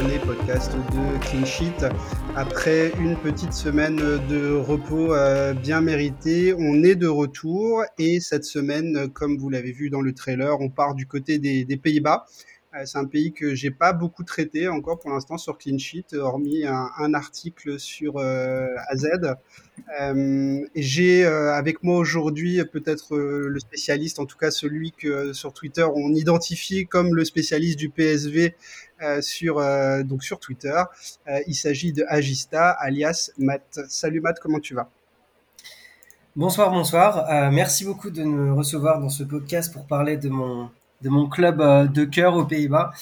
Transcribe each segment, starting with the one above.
les podcasts de Clean Sheet. Après une petite semaine de repos euh, bien mérité, on est de retour et cette semaine, comme vous l'avez vu dans le trailer, on part du côté des, Pays-Bas. Euh, c'est un pays que j'ai pas beaucoup traité encore pour l'instant sur Clean Sheet, hormis un, article sur euh, AZ. Euh, j'ai avec moi aujourd'hui peut-être le spécialiste, en tout cas celui que sur Twitter on identifie comme le spécialiste du PSV sur donc sur Twitter. il s'agit de Agista, alias Matt. Salut Matt, comment tu vas? Bonsoir, bonsoir. merci beaucoup de me recevoir dans ce podcast pour parler de mon de mon club de cœur aux Pays-Bas.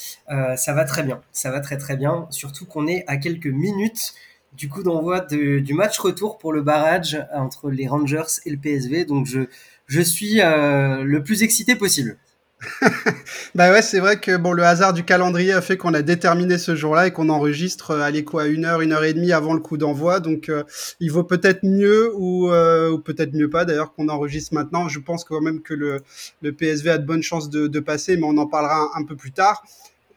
ça va très bien, ça va très très bien. Surtout qu'on est à quelques minutes du coup d'envoi du match retour pour le barrage entre les Rangers et le PSV. Donc je, je suis euh, le plus excité possible. bah ouais, c'est vrai que bon, le hasard du calendrier a fait qu'on a déterminé ce jour-là et qu'on enregistre euh, allez quoi une heure, une heure et demie avant le coup d'envoi. Donc euh, il vaut peut-être mieux ou, euh, ou peut-être mieux pas d'ailleurs qu'on enregistre maintenant. Je pense quand même que le, PSV a de bonnes chances de, passer, mais on en parlera un, peu plus tard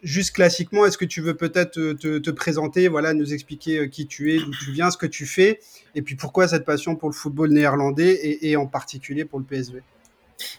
juste classiquement, est-ce que tu veux peut-être te, te, présenter, voilà, nous expliquer qui tu es, d'où tu viens, ce que tu fais, et puis pourquoi cette passion pour le football néerlandais et, et en particulier pour le PSV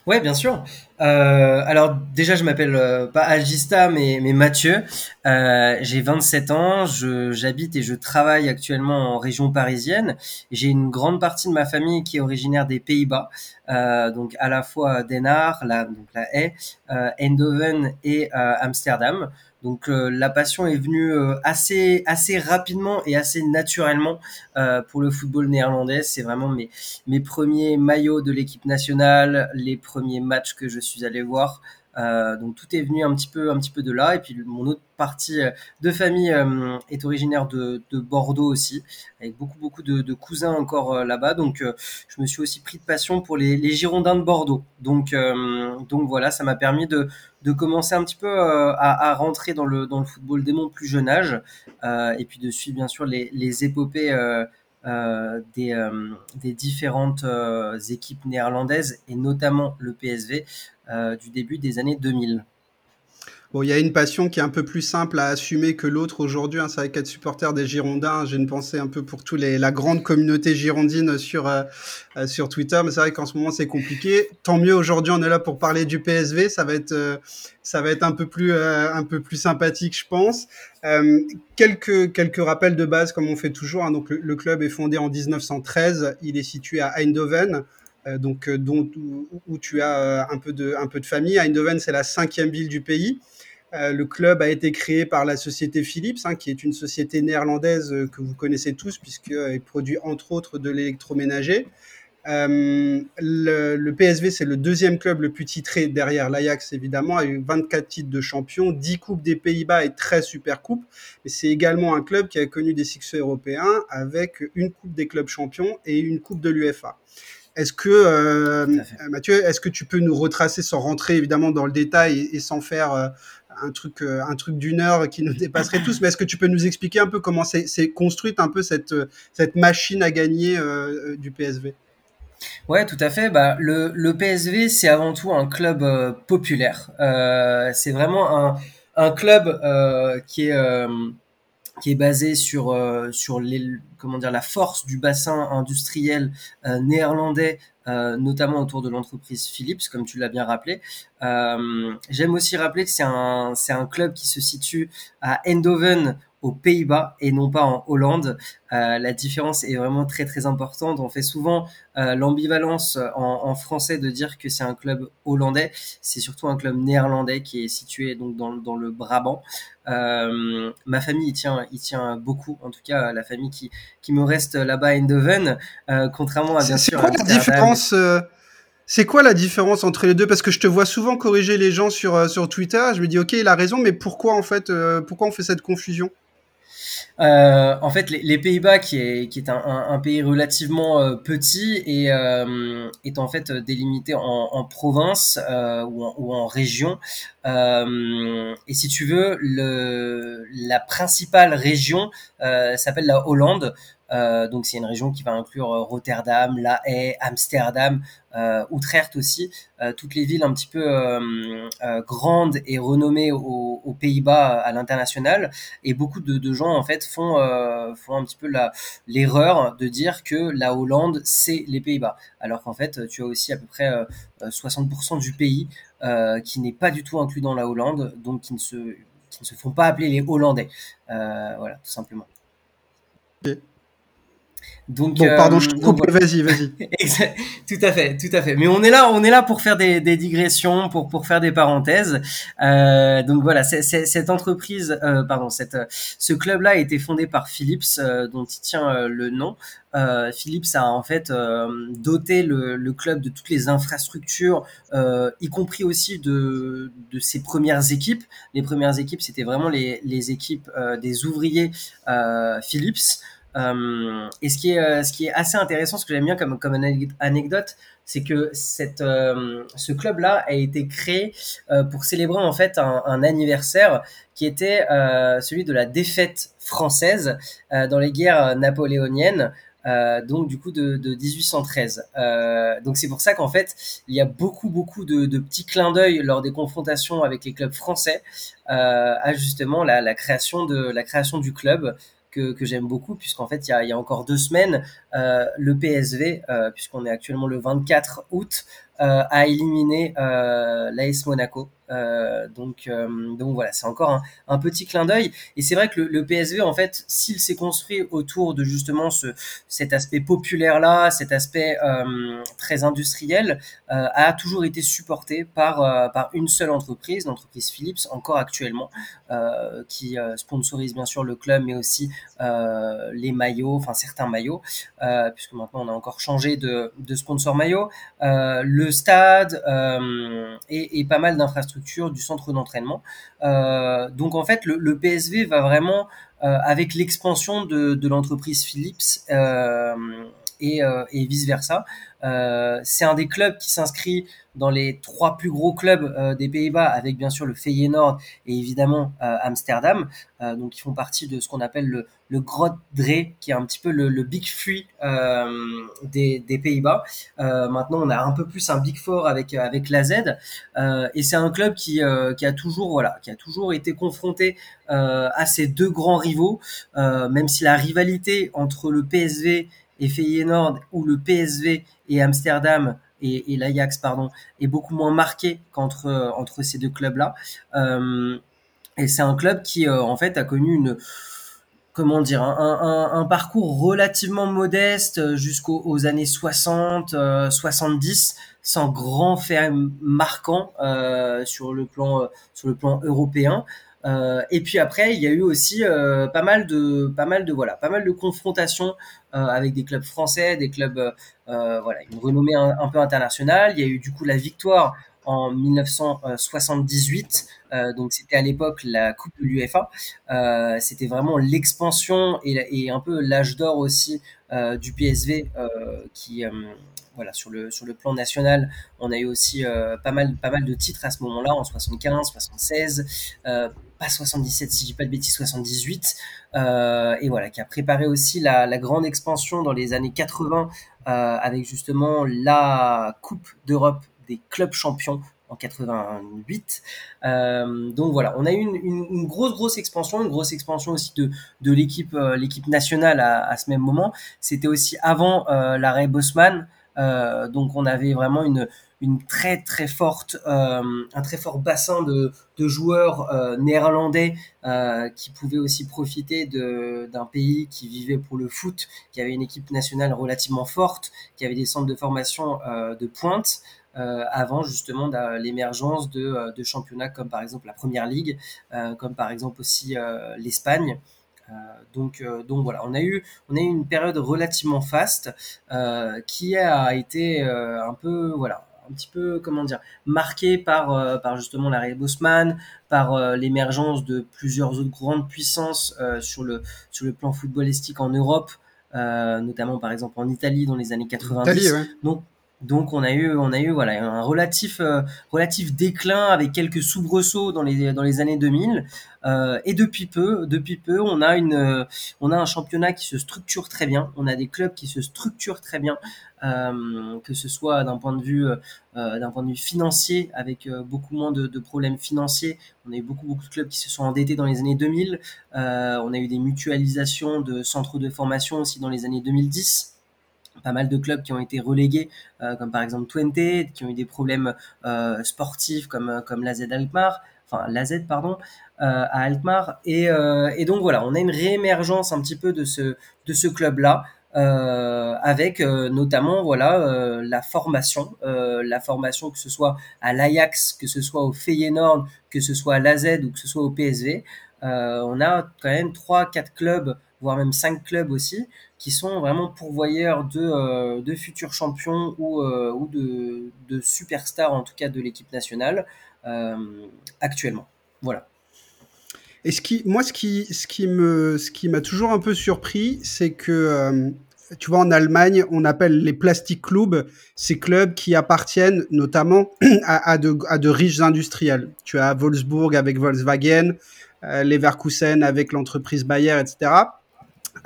Ouais, bien sûr. Euh, alors déjà, je m'appelle euh, pas Agista, mais, mais Mathieu. Euh, j'ai 27 ans. J'habite et je travaille actuellement en région parisienne. J'ai une grande partie de ma famille qui est originaire des Pays-Bas, euh, donc à la fois Den Haag, la, donc la Haye, euh, Eindhoven et Amsterdam. Donc euh, la passion est venue euh, assez assez rapidement et assez naturellement euh, pour le football néerlandais. C'est vraiment mes mes premiers maillots de l'équipe nationale, les premiers matchs que je suis allé voir. Euh, donc tout est venu un petit peu, un petit peu de là. Et puis mon autre partie euh, de famille euh, est originaire de, de, Bordeaux aussi, avec beaucoup beaucoup de, cousins encore là-bas. Donc je me suis aussi pris de passion pour les, les Girondins de Bordeaux. Donc donc voilà, ça m'a permis de, de commencer un petit peu à, à, rentrer dans le dans le football dès mon plus jeune âge, et puis de suivre bien sûr les, les épopées. Euh, des, euh, des, différentes euh, équipes néerlandaises et notamment le PSV du début des années 2000. Bon, il y a une passion qui est un peu plus simple à assumer que l'autre aujourd'hui. Hein. C'est vrai qu'être supporter des Girondins, j'ai une pensée un peu pour tous les la grande communauté girondine sur euh, euh, sur Twitter, mais c'est vrai qu'en ce moment c'est compliqué. Tant mieux aujourd'hui, on est là pour parler du PSV. Ça va être euh, ça va être un peu plus euh, un peu plus sympathique, je pense. Euh, quelques quelques rappels de base comme on fait toujours. Hein. Donc le, le, club est fondé en 1913. Il est situé à Eindhoven. Donc, dont, où, tu as un peu de, un peu de famille. Eindhoven, c'est la cinquième ville du pays. Euh, le club a été créé par la société Philips, hein, qui est une société néerlandaise euh, que vous connaissez tous, puisqu'elle produit entre autres de l'électroménager. Euh, le, PSV, c'est le deuxième club le plus titré derrière l'Ajax, évidemment, a eu 24 titres de champion, 10 coupes des Pays-Bas et 13 super coupes. Mais c'est également un club qui a connu des succès européens avec une coupe des clubs champions et une coupe de l'UFA. Est-ce que, euh, Mathieu, est-ce que tu peux nous retracer sans rentrer évidemment dans le détail et, et sans faire euh, un truc, euh, un truc d'une heure qui nous dépasserait tous, mais est-ce que tu peux nous expliquer un peu comment c'est construite un peu cette, cette machine à gagner du PSV Ouais, tout à fait. Bah, le, le PSV, c'est avant tout un club populaire. C'est vraiment un, un club qui est qui est basé sur sur les, comment dire la force du bassin industriel néerlandais euh, notamment autour de l'entreprise Philips, comme tu l'as bien rappelé. Euh, J'aime aussi rappeler que c'est un, c'est un club qui se situe à Eindhoven, aux Pays-Bas et non pas en Hollande. Euh, la différence est vraiment très très importante. On fait souvent euh, l'ambivalence en, en, français de dire que c'est un club hollandais. C'est surtout un club néerlandais qui est situé donc dans, dans le Brabant. Euh, ma famille y tient, y tient beaucoup. En tout cas, la famille qui, qui me reste là-bas à Eindhoven, euh, contrairement à bien sûr. Quoi la différence euh, c'est quoi la différence entre les deux? Parce que je te vois souvent corriger les gens sur, sur Twitter. Je me dis, ok, il a raison, mais pourquoi en fait, pourquoi on fait cette confusion? Euh, en fait, les, Pays-Bas, qui est, qui est un, pays relativement euh, petit et euh, est en fait délimité en, province ou, en, région. Et si tu veux, la principale région s'appelle la Hollande. Euh, donc c'est une région qui va inclure euh, Rotterdam, La Haye, Amsterdam, euh, Utrecht aussi, toutes les villes un petit peu grandes et renommées aux, Pays-Bas à l'international. Et beaucoup de, gens en fait font un petit peu l'erreur de dire que la Hollande c'est les Pays-Bas, alors qu'en fait tu as aussi à peu près 60% du pays qui n'est pas du tout inclus dans la Hollande, donc qui ne se qui ne se font pas appeler les Hollandais. voilà, tout simplement. Donc, bon, pardon, je te euh, coupe. Vas-y, vas-y. tout à fait, tout à fait. Mais on est là, on est là pour faire des, des digressions, pour pour faire des parenthèses. Euh, donc voilà, c'est, cette entreprise, euh, pardon, cette ce club-là a été fondé par Philips, euh, dont il tient euh, le nom. Philips a en fait doté le, le, club de toutes les infrastructures, y compris aussi de de ses premières équipes. Les premières équipes, c'était vraiment les les équipes des ouvriers Philips. Euh, et ce qui est euh, ce qui est assez intéressant, ce que j'aime bien comme anecdote, c'est que euh, ce club là a été créé pour célébrer en fait un, anniversaire qui était celui de la défaite française dans les guerres napoléoniennes. Donc du coup de, de 1813. Euh, donc c'est pour ça qu'en fait il y a beaucoup beaucoup de, petits clins d'œil lors des confrontations avec les clubs français à justement la, création de la création du club que, j'aime beaucoup, puisqu'en fait, il y a, il y a encore deux semaines, le PSV, euh, puisqu'on est actuellement le 24 août, euh, a éliminé euh, l'AS Monaco. Euh, donc, voilà, c'est encore un, petit clin d'œil. Et c'est vrai que le, PSV, en fait, s'il s'est construit autour de justement ce, cet aspect populaire là, cet aspect très industriel, a toujours été supporté par une seule entreprise, l'entreprise Philips, encore actuellement, qui sponsorise bien sûr le club, mais aussi les maillots, enfin certains maillots, puisque maintenant on a encore changé de, sponsor maillot. le le stade euh, et, pas mal d'infrastructures du centre d'entraînement. Euh, donc en fait, le, PSV va vraiment euh, avec l'expansion de, l'entreprise Philips et, et vice versa. c'est un des clubs qui s'inscrit dans les trois plus gros clubs euh, des Pays-Bas, avec bien sûr le Feyenoord et évidemment euh, Amsterdam. Euh, donc, ils font partie de ce qu'on appelle le, le Dre, qui est un petit peu le, Big Three des, des Pays-Bas. maintenant, on a un peu plus un Big Four avec avec la Z, et c'est un club qui qui a toujours voilà, qui a toujours été confronté à ces deux grands rivaux, même si la rivalité entre le PSV et Feyenoord ou le PSV et Amsterdam et, l'Ajax pardon est beaucoup moins marqué qu'entre entre ces deux clubs là euh, et c'est un club qui euh, en fait a connu une comment dire un, parcours relativement modeste jusqu'aux années 60 70 sans grand fait marquant euh, sur le plan sur le plan européen. euh, et puis après, il y a eu aussi euh, pas mal de, pas mal de voilà, pas mal de confrontations euh, avec des clubs français, des clubs voilà, une renommée un, peu internationale. Il y a eu du coup la victoire en 1978. Euh, donc c'était à l'époque la Coupe de l'UEFA. Euh, c'était vraiment l'expansion et, un peu l'âge d'or aussi euh, du PSV qui voilà, sur le, sur le plan national, on a eu aussi pas, mal, pas mal de titres à ce moment-là, en 75, 76, euh, pas 77 si je dis pas de bêtises, 78, euh, et voilà, qui a préparé aussi la, grande expansion dans les années 80 euh, avec justement la Coupe d'Europe des clubs champions en 88. Euh, donc voilà, on a eu une, grosse grosse expansion, une grosse expansion aussi de, de l'équipe euh, l'équipe nationale à, ce même moment. C'était aussi avant euh, l'arrêt Bosman, euh, donc on avait vraiment une, une très très forte, un très fort bassin de, de joueurs néerlandais qui pouvaient aussi profiter d'un pays qui vivait pour le foot, qui avait une équipe nationale relativement forte, qui avait des centres de formation de pointe. Avant justement l'émergence de, de, championnats comme par exemple la Première Ligue, comme par exemple aussi l'Espagne. Euh, donc, euh, donc voilà, on a eu, on a eu une période relativement faste euh, qui a été un peu, voilà, un petit peu, comment dire, marquée par, par justement l'arrêt Bosman, par l'émergence de plusieurs autres grandes puissances sur, le, sur le plan footballistique en Europe, notamment par exemple en Italie dans les années 90. Donc Donc on a eu, on a eu voilà un relatif, euh, relatif déclin avec quelques soubresauts dans les dans les années 2000. Euh, et depuis peu, depuis peu, on a une, on a un championnat qui se structure très bien. On a des clubs qui se structurent très bien, euh, que ce soit d'un point de vue, d'un point de vue financier, avec beaucoup moins de, de, problèmes financiers. On a eu beaucoup beaucoup de clubs qui se sont endettés dans les années 2000. on a eu des mutualisations de centres de formation aussi dans les années 2010 pas mal de clubs qui ont été relégués, euh, comme par exemple Twente, qui ont eu des problèmes euh, sportifs comme euh, comme l'AZ Alkmaar, enfin l'AZ pardon, à Alkmaar. Et, donc voilà, on a une réémergence un petit peu de ce de ce club là. avec notamment voilà la formation, la formation que ce soit à l'Ajax, que ce soit au Feyenoord, que ce soit à l'AZ ou que ce soit au PSV, on a quand même trois quatre clubs, voire même cinq clubs aussi, qui sont vraiment pourvoyeurs de, euh, de futurs champions ou, euh, ou de, de, superstars, en tout cas de l'équipe nationale, euh, actuellement. Voilà. Et ce qui, moi, ce qui, ce qui me, ce qui m'a toujours un peu surpris, c'est que, tu vois, en Allemagne, on appelle les plastic clubs ces clubs qui appartiennent notamment à, de, à de riches industriels. Tu as Wolfsburg avec Volkswagen, Leverkusen avec l'entreprise Bayer, etc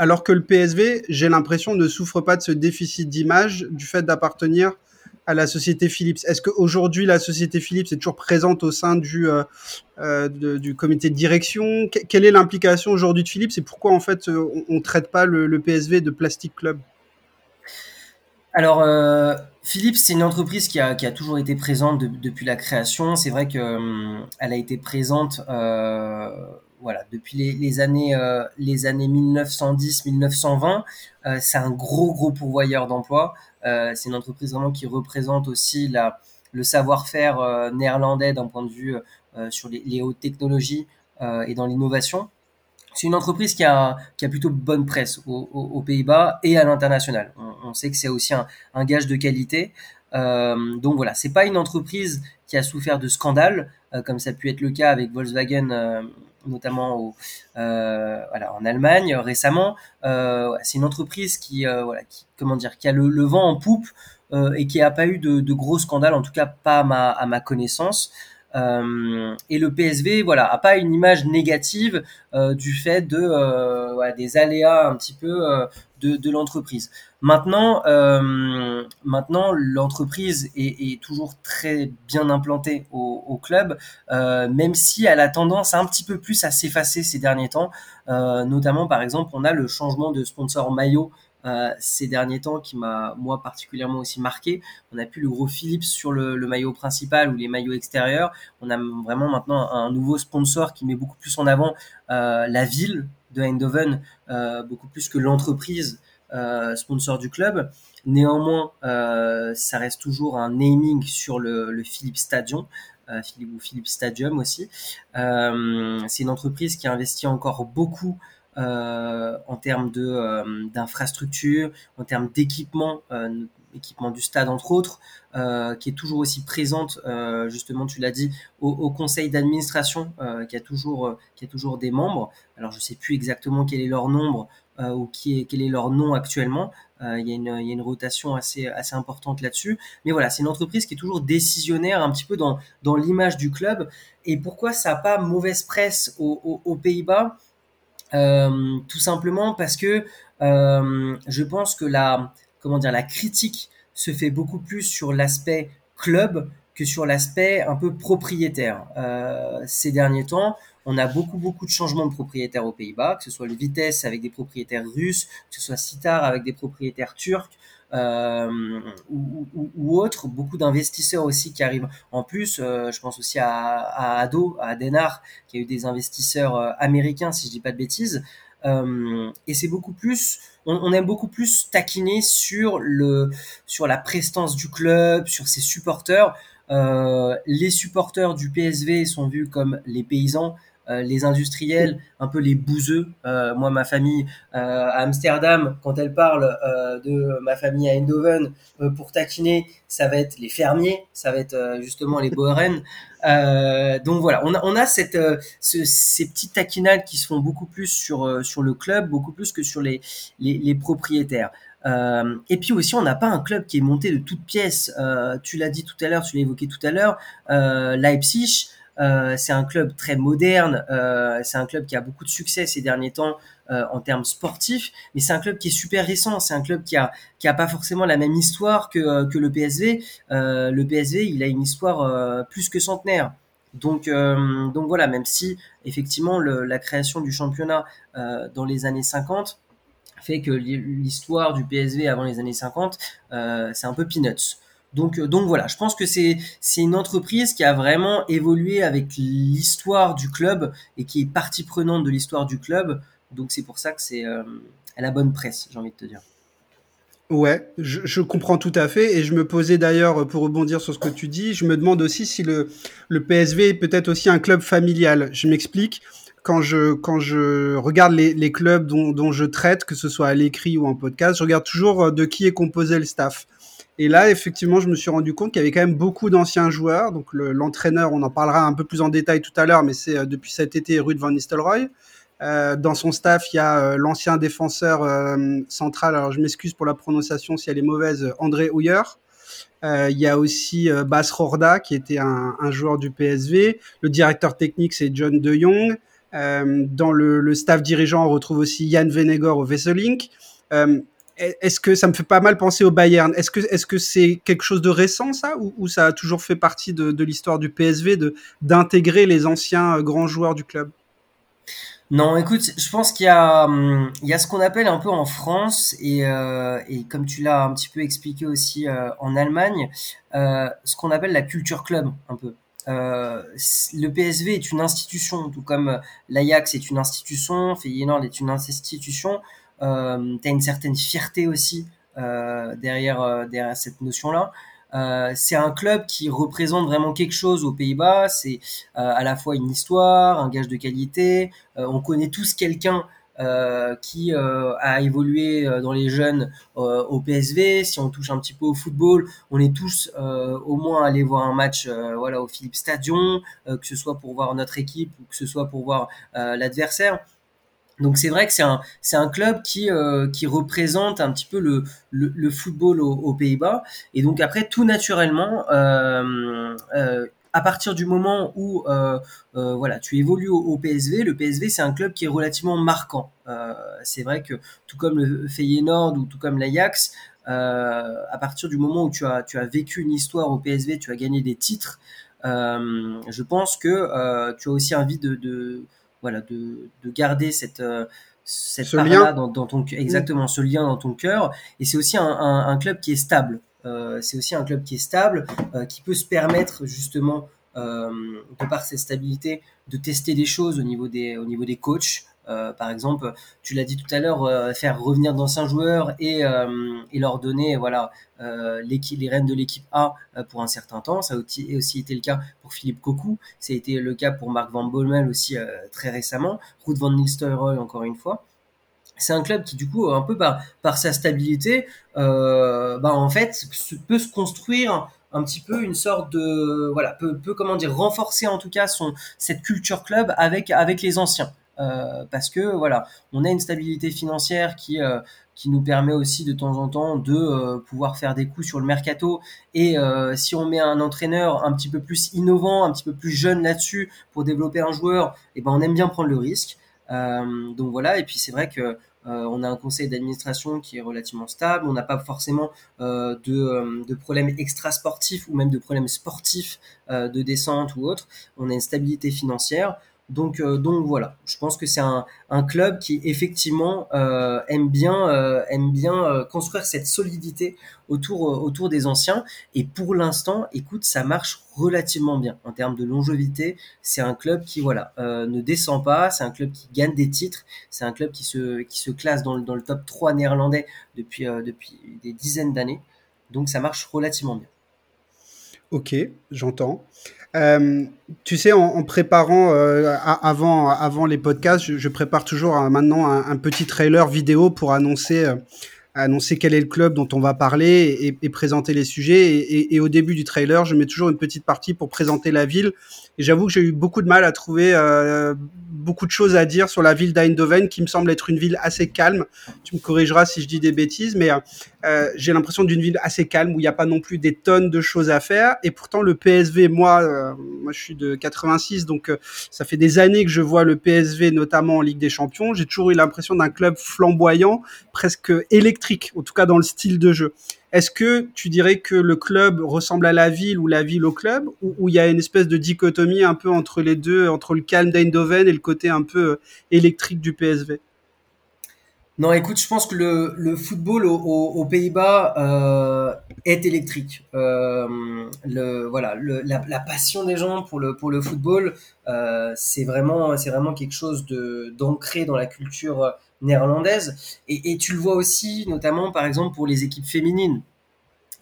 alors que le PSV, j'ai l'impression, ne souffre pas de ce déficit d'image du fait d'appartenir à la société Philips. Est-ce qu'aujourd'hui, la société Philips est toujours présente au sein du, euh, euh, comité de direction? Quelle est l'implication aujourd'hui de Philips et pourquoi, en fait, euh, on ne traite pas le, PSV de Plastic Club? Alors, Philips, c'est une entreprise qui a, toujours été présente depuis la création. C'est vrai qu'elle hum, a été présente voilà, depuis les, années, euh, les années 1910-1920, euh, c'est un gros, gros pourvoyeur d'emplois. Euh, c'est une entreprise vraiment qui représente aussi la, le savoir-faire néerlandais d'un point de vue sur les, hautes technologies et dans l'innovation. C'est une entreprise qui a, qui a plutôt bonne presse aux, Pays-Bas et à l'international. On, sait que c'est aussi un, un, gage de qualité. donc voilà, c'est pas une entreprise qui a souffert de scandales, comme ça a pu être le cas avec Volkswagen notamment euh, en Allemagne récemment. Euh, c'est une entreprise qui, euh, voilà, qui, comment dire, qui a le, le vent en poupe euh, et qui n'a pas eu de, gros scandales, en tout cas pas à ma connaissance. Euh, et le PSV, voilà, a pas une image négative euh, du fait de voilà, des aléas un petit peu de, de l'entreprise. Maintenant, euh, maintenant l'entreprise est, est, toujours très bien implantée au, au club, euh, même si elle a tendance un petit peu plus à s'effacer ces derniers temps. Euh, notamment, par exemple, on a le changement de sponsor maillot euh, ces derniers temps qui m'a moi particulièrement aussi marqué. On a plus le gros Philips sur le, maillot principal ou les maillots extérieurs. On a vraiment maintenant un nouveau sponsor qui met beaucoup plus en avant euh, la ville de Eindhoven, euh, beaucoup plus que l'entreprise euh, sponsor du club. Néanmoins, ça reste toujours un naming sur le, Philips Stadium. Euh, ou Philips Stadium aussi. c'est une entreprise qui investit encore beaucoup en termes de euh, d'infrastructure, en termes d'équipement, euh, équipement du stade entre autres, qui est toujours aussi présente, justement, tu l'as dit, au, au conseil d'administration, qui a toujours qui a toujours des membres. Alors je sais plus exactement quel est leur nombre, euh, ou qui est, quel est leur nom actuellement. Euh, il y, a une, il y a une rotation assez, assez importante là-dessus. Mais voilà, c'est une entreprise qui est toujours décisionnaire un petit peu dans, dans l'image du club. Et pourquoi ça n'a pas mauvaise presse aux, Pays-Bas? Euh, Tout simplement parce que euh, je pense que la, comment dire, la critique se fait beaucoup plus sur l'aspect club que sur l'aspect un peu propriétaire. Euh, ces derniers temps, on a beaucoup, beaucoup de changements de propriétaires aux Pays-Bas, que ce soit le Vitesse avec des propriétaires russes, que ce soit Citar avec des propriétaires turcs, ou, ou, ou, autres, beaucoup d'investisseurs aussi qui arrivent. En plus, euh, je pense aussi à, Ado, à Denar, qui a eu des investisseurs euh, américains, si je dis pas de bêtises. Euh, et c'est beaucoup plus, on, on, aime beaucoup plus taquiner sur le, sur la prestance du club, sur ses supporters. Euh, les supporters du PSV sont vus comme les paysans, euh, les industriels, un peu les bouseux. Euh, moi, ma famille euh, à Amsterdam, quand elle parle de ma famille à Eindhoven, pour taquiner, ça va être les fermiers, ça va être justement les Boeren. donc voilà, on a, on a cette, ces petites taquinades qui se font beaucoup plus sur, sur le club, beaucoup plus que sur les, les, les propriétaires. et puis aussi, on n'a pas un club qui est monté de toutes pièces. tu l'as dit tout à l'heure, tu l'as évoqué tout à l'heure, Leipzig. Euh, c'est un club très moderne, euh, c'est un club qui a beaucoup de succès ces derniers temps euh, en termes sportifs, mais c'est un club qui est super récent, c'est un club qui a qui a pas forcément la même histoire que que le PSV. le PSV, il a une histoire plus que centenaire. Donc, donc voilà, même si effectivement la création du championnat dans les années 50 fait que l'histoire du PSV avant les années 50, c'est un peu peanuts. Donc, euh, donc voilà, je pense que c'est une entreprise qui a vraiment évolué avec l'histoire du club et qui est partie prenante de l'histoire du club. Donc c'est pour ça que c'est euh, à la bonne presse, j'ai envie de te dire. Ouais, je, comprends tout à fait et je me posais d'ailleurs pour rebondir sur ce que tu dis, je me demande aussi si le PSV est peut-être aussi un club familial. Je m'explique. Quand je regarde les, clubs dont, dont je traite, que ce soit à l'écrit ou en podcast, je regarde toujours euh, de qui est composé le staff. Et là, effectivement, je me suis rendu compte qu'il y avait quand même beaucoup d'anciens joueurs. Donc l'entraîneur, on en parlera un peu plus en détail tout à l'heure, mais c'est euh, depuis cet été Ruud van Nistelrooy. Euh, dans son staff, il y a euh, l'ancien défenseur central, alors je m'excuse pour la prononciation si elle est mauvaise, André Houyer. il y a aussi Bas Rorda, qui était un, joueur du PSV. Le directeur technique, c'est John De Jong. dans le, le, staff dirigeant, on retrouve aussi Yann Venegor au Vesselink est-ce que ça me fait pas mal penser au Bayern? Est-ce que c'est quelque chose de récent ça? Ou, ça a toujours fait partie de, l'histoire du PSV de d'intégrer les anciens euh, grands joueurs du club? Non, écoute, je pense qu'il y a hum, il y a ce qu'on appelle un peu en France et, euh, et comme tu l'as un petit peu expliqué aussi euh, en Allemagne, ce qu'on appelle la culture club un peu. le PSV est une institution, tout comme l'Ajax est une institution, Feyenoord est une institution euh, tu as une certaine fierté aussi euh, derrière, euh, derrière cette notion-là. Euh, c'est un club qui représente vraiment quelque chose aux Pays-Bas. C'est à la fois une histoire, un gage de qualité. on connaît tous quelqu'un qui a évolué dans les jeunes au PSV. Si on touche un petit peu au football, on est tous au moins allés voir un match au Philippe Stadion, que ce soit pour voir notre équipe ou que ce soit pour voir l'adversaire. Donc c'est vrai que c'est un club qui euh, qui représente un petit peu le football aux, Pays-Bas et donc après tout naturellement euh, euh, à partir du moment où voilà tu évolues au, PSV, le PSV c'est un club qui est relativement marquant. C'est vrai que tout comme le Feyenoord ou tout comme l'Ajax, à partir du moment où tu as vécu une histoire au PSV, tu as gagné des titres. je pense que tu as aussi envie de voilà, de, de garder cette euh, cette part-là dans, dans, ton exactement ce lien dans ton cœur. Et c'est aussi un, un, un, club qui est stable. Euh, c'est aussi un club qui est stable, euh, qui peut se permettre justement euh, de par cette stabilité de tester des choses au niveau des au niveau des coachs. Euh, par exemple, tu l'as dit tout à l'heure, euh, faire revenir d'anciens joueurs et, euh, leur donner voilà les rênes de l'équipe A pour un certain temps. Ça a aussi, été le cas pour Philippe Cocu. Ça a été le cas pour Marc Van Bommel aussi très récemment. Ruud van Nistelrooy encore une fois c'est un club qui du coup un peu par, sa stabilité bah en fait peut se construire un petit peu une sorte de voilà peut, comment dire renforcer en tout cas son cette culture club avec les anciens parce que voilà, on a une stabilité financière qui euh, qui nous permet aussi de temps en temps de euh, pouvoir faire des coups sur le mercato. Et si on met un entraîneur un petit peu plus innovant, un petit peu plus jeune là-dessus pour développer un joueur, et eh ben on aime bien prendre le risque. donc voilà. Et puis c'est vrai que on a un conseil d'administration qui est relativement stable. On n'a pas forcément de, de problèmes extra-sportifs ou même de problèmes sportifs de descente ou autre. On a une stabilité financière. Donc, euh, donc voilà, je pense que c'est un, club qui effectivement euh, aime bien, euh, construire cette solidité autour, des anciens. Et pour l'instant, écoute, ça marche relativement bien en termes de longévité. C'est un club qui voilà ne descend pas, c'est un club qui gagne des titres, c'est un club qui se, classe dans le, dans le top 3 néerlandais depuis, depuis des dizaines d'années. Donc ça marche relativement bien. Ok, j'entends. Euh, tu sais, en, préparant euh, avant, avant les podcasts, je, je prépare toujours un, maintenant un, un, petit trailer vidéo pour annoncer annoncer quel est le club dont on va parler et, présenter les sujets. Et, et, au début du trailer, je mets toujours une petite partie pour présenter la ville. Et j'avoue que j'ai eu beaucoup de mal à trouver euh, beaucoup de choses à dire sur la ville d'Eindhoven, qui me semble être une ville assez calme. Tu me corrigeras si je dis des bêtises, mais euh, j'ai l'impression d'une ville assez calme où il n'y a pas non plus des tonnes de choses à faire. Et pourtant, le PSV, moi, euh, moi, je suis de 86, donc euh, ça fait des années que je vois le PSV, notamment en Ligue des Champions. J'ai toujours eu l'impression d'un club flamboyant, presque électrique, en tout cas dans le style de jeu. Est-ce que tu dirais que le club ressemble à la ville ou la ville au club, ou il y a une espèce de dichotomie un peu entre les deux, entre le calme d'Eindhoven et le côté un peu euh, électrique du PSV non, écoute, je pense que le, football aux, Pays-Bas euh, est électrique. Euh, le, voilà, la, passion des gens pour le football, c'est vraiment quelque chose d'ancré dans la culture néerlandaise. Et, tu le vois aussi, notamment par exemple pour les équipes féminines.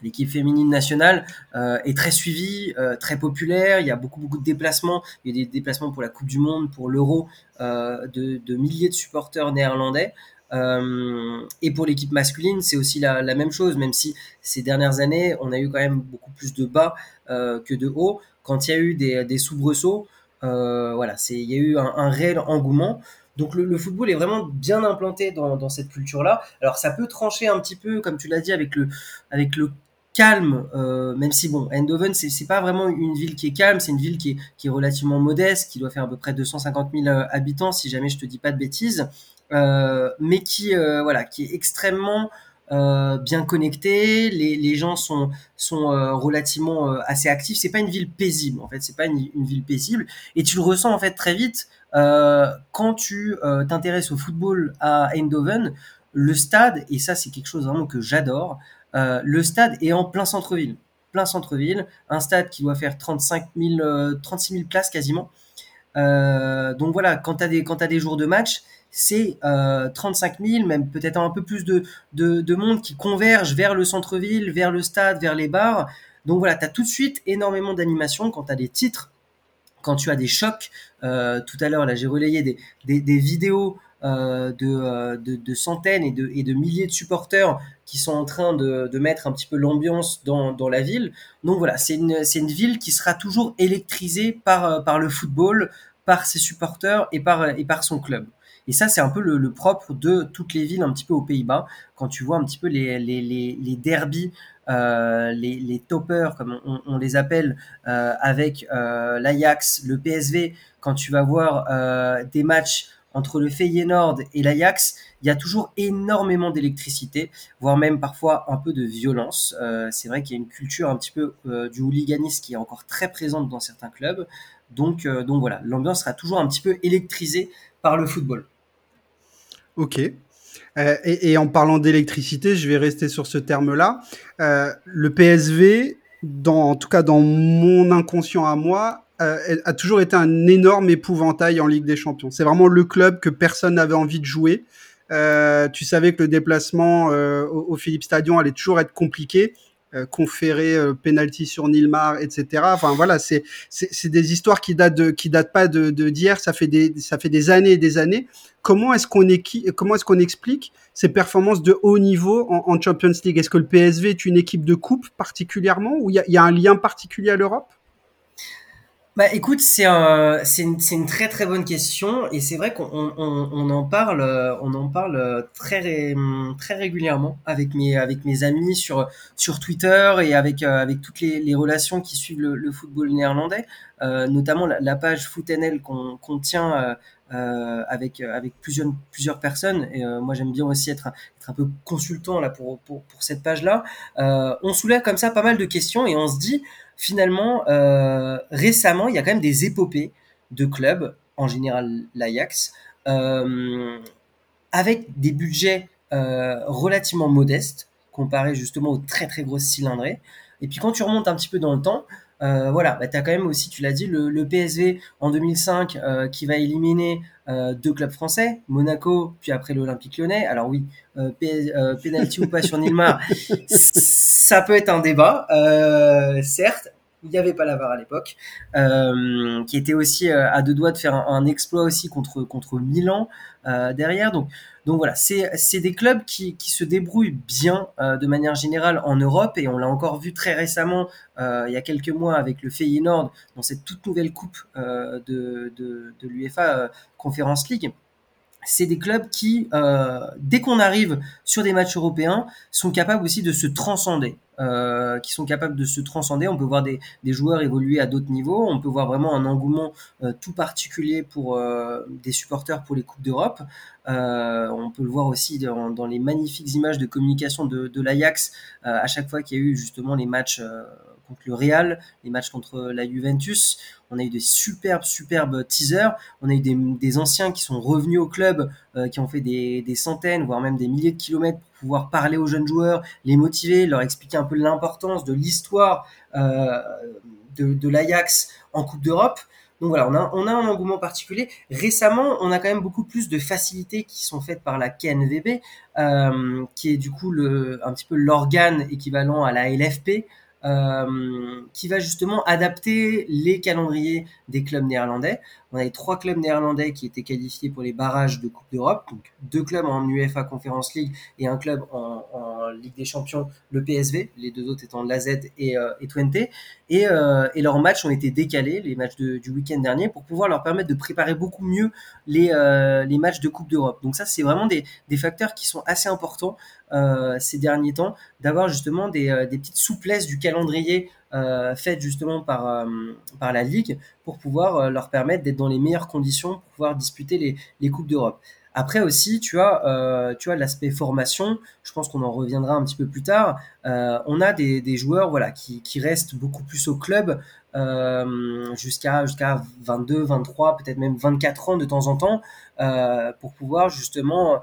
L'équipe féminine nationale euh, est très suivie, euh, très populaire. Il y a beaucoup beaucoup de déplacements. Il y a des déplacements pour la Coupe du Monde, pour l'Euro, euh, de, milliers de supporters néerlandais. Et pour l'équipe masculine, c'est aussi la, même chose, même si ces dernières années, on a eu quand même beaucoup plus de bas que de haut. Quand il y a eu des, des soubresauts, voilà, il y a eu un réel engouement. Donc le, football est vraiment bien implanté dans, cette culture-là. Alors ça peut trancher un petit peu, comme tu l'as dit, avec le calme, euh, même si bon, Eindhoven, c'est pas vraiment une ville qui est calme, c'est une ville qui est, relativement modeste, qui doit faire à peu près 250 000 habitants, si jamais je te dis pas de bêtises. Euh, mais qui euh, voilà, qui est extrêmement euh, bien connecté. Les, gens sont sont relativement assez actifs. C'est pas une ville paisible en fait. C'est pas une, ville paisible. Et tu le ressens en fait très vite quand tu t'intéresses au football à Eindhoven. Le stade et ça c'est quelque chose vraiment que j'adore. le stade est en plein centre-ville, plein centre-ville. Un stade qui doit faire 35 000, 36 000 places quasiment. Euh, donc voilà, quand tu as, as des jours de match, c'est euh, 35 000, même peut-être un peu plus de, de, de, monde qui converge vers le centre-ville, vers le stade, vers les bars. Donc voilà, tu as tout de suite énormément d'animation quand tu as des titres, quand tu as des chocs. Euh, tout à l'heure, là, j'ai relayé des, vidéos euh, de, euh, de, centaines et de, milliers de supporters qui sont en train de, mettre un petit peu l'ambiance dans, la ville. Donc voilà, c'est une, ville qui sera toujours électrisée par, le football, par ses supporters et par son club. Et ça, c'est un peu le, propre de toutes les villes un petit peu aux Pays-Bas. Quand tu vois un petit peu les, les, les, euh, toppers, comme on, les appelle, euh, avec euh, l'Ajax, le PSV, quand tu vas voir des matchs entre le Feyenoord et l'Ajax, il y a toujours énormément d'électricité, voire même parfois un peu de violence. C'est vrai qu'il y a une culture un petit peu du hooliganisme qui est encore très présente dans certains clubs. Donc, donc voilà, l'ambiance sera toujours un petit peu électrisée par le football. Ok. Euh, et, en parlant d'électricité, je vais rester sur ce terme-là. Euh, le PSV, dans, en tout cas dans mon inconscient à moi, euh, a toujours été un énorme épouvantail en Ligue des Champions. C'est vraiment le club que personne n'avait envie de jouer. Tu savais que le déplacement au, au, Philippe Stadion allait toujours être compliqué. Euh, conférer euh, penalty sur Nilmar, etc. Enfin voilà, c'est c'est des histoires qui datent de qui datent pas de d'hier. Ça fait des ça fait des années et des années. Comment est-ce qu'on comment est-ce qu'on explique ces performances de haut niveau en, en Champions League? Est-ce que le PSV est une équipe de coupe particulièrement ou il y a, y a un lien particulier à l'Europe? Bah écoute, c'est un, c'est une, une, très très bonne question et c'est vrai qu'on on, on, en parle, on en parle très très régulièrement avec mes avec mes amis sur sur Twitter et avec avec toutes les, les relations qui suivent le, le football néerlandais, euh, notamment la, la, page FootNL qu'on qu'on tient euh, avec avec plusieurs plusieurs personnes et euh, moi j'aime bien aussi être un peu consultant là pour pour cette page là. Euh, on soulève comme ça pas mal de questions et on se dit finalement, euh, récemment, il y a quand même des épopées de clubs, en général l'Ajax, euh, avec des budgets euh, relativement modestes, comparé justement aux très très grosses cylindrées. Et puis quand tu remontes un petit peu dans le temps, euh, voilà, bah, tu as quand même aussi, tu l'as dit, le, le, PSV en 2005 euh, qui va éliminer euh, deux clubs français, Monaco, puis après l'Olympique lyonnais. Alors oui, euh, penalty ou pas sur Nilmar, ça peut être un débat, certes, il n'y avait pas la VAR à l'époque, euh, qui était aussi euh, à deux doigts de faire un, exploit aussi contre contre Milan euh, derrière. Donc donc voilà, c'est des clubs qui, qui se débrouillent bien de manière générale en Europe et on l'a encore vu très récemment il y a quelques mois avec le Feyenoord dans cette toute nouvelle coupe de de, de l'UEFA Conference League c'est des clubs qui, euh, dès qu'on arrive sur des matchs européens, sont capables aussi de se transcender. Euh, qui sont capables de se transcender. On peut voir des, joueurs évoluer à d'autres niveaux. On peut voir vraiment un engouement euh, tout particulier pour des supporters pour les coupes d'Europe. on peut le voir aussi dans, les magnifiques images de communication de, de l'Ajax à chaque fois qu'il y a eu justement les matchs contre le Real, les matchs contre la Juventus. On a eu des superbes, superbes teasers. On a eu des, anciens qui sont revenus au club, euh, qui ont fait des, centaines, voire même des milliers de kilomètres pour pouvoir parler aux jeunes joueurs, les motiver, leur expliquer un peu l'importance de l'histoire euh, de, l'Ajax en Coupe d'Europe. Donc voilà, on a, on a un engouement particulier. Récemment, on a quand même beaucoup plus de facilités qui sont faites par la KNVB, euh, qui est du coup le, un petit peu l'organe équivalent à la LFP, euh, qui va justement adapter les calendriers des clubs néerlandais. On avait trois clubs néerlandais qui étaient qualifiés pour les barrages de Coupe d'Europe, donc deux clubs en UEFA Conference League et un club en, Ligue des Champions, le PSV, les deux autres étant l'AZ et, euh, et Twente. Et, euh, et, leurs matchs ont été décalés, les matchs du week-end dernier, pour pouvoir leur permettre de préparer beaucoup mieux les, euh, matchs de Coupe d'Europe. Donc ça, c'est vraiment des, facteurs qui sont assez importants ces derniers temps, d'avoir justement des, petites souplesses du calendrier euh, faites justement par, euh, par la Ligue pour pouvoir leur permettre d'être dans les meilleures conditions pour pouvoir disputer les Coupes d'Europe. Après aussi, tu as, euh, tu as l'aspect formation. Je pense qu'on en reviendra un petit peu plus tard. Euh, on a des, joueurs voilà qui, restent beaucoup plus au club euh, jusqu'à jusqu'à 22, 23, peut-être même 24 ans de temps en temps pour pouvoir justement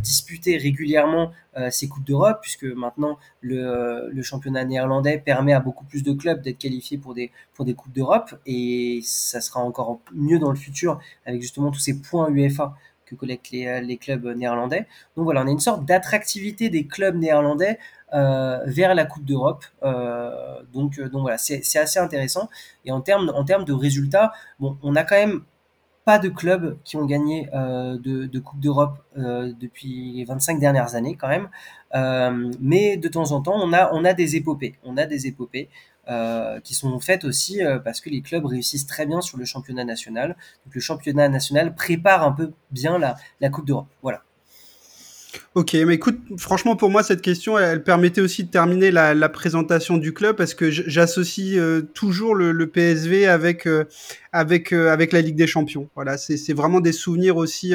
disputer régulièrement ces coupes d'Europe puisque maintenant le, le, championnat néerlandais permet à beaucoup plus de clubs d'être qualifiés pour des pour des coupes d'Europe et ça sera encore mieux dans le futur avec justement tous ces points UEFA que collectent les, les, clubs néerlandais. Donc voilà, on a une sorte d'attractivité des clubs néerlandais euh, vers la Coupe d'Europe. Euh, donc, donc voilà, c'est assez intéressant. Et en termes, de résultats, on a quand même pas de clubs qui ont gagné euh, de, Coupe d'Europe euh, depuis les 25 dernières années quand même. Euh, mais de temps en temps, on a des épopées. On a des épopées. Euh, qui sont faites aussi euh, parce que les clubs réussissent très bien sur le championnat national. Donc le championnat national prépare un peu bien la, Coupe d'Europe. Voilà. Ok, mais écoute, franchement, pour moi, cette question, elle, permettait aussi de terminer la, présentation du club parce que j'associe euh, toujours le, PSV avec avec la Ligue des Champions. Voilà, c'est vraiment des souvenirs aussi,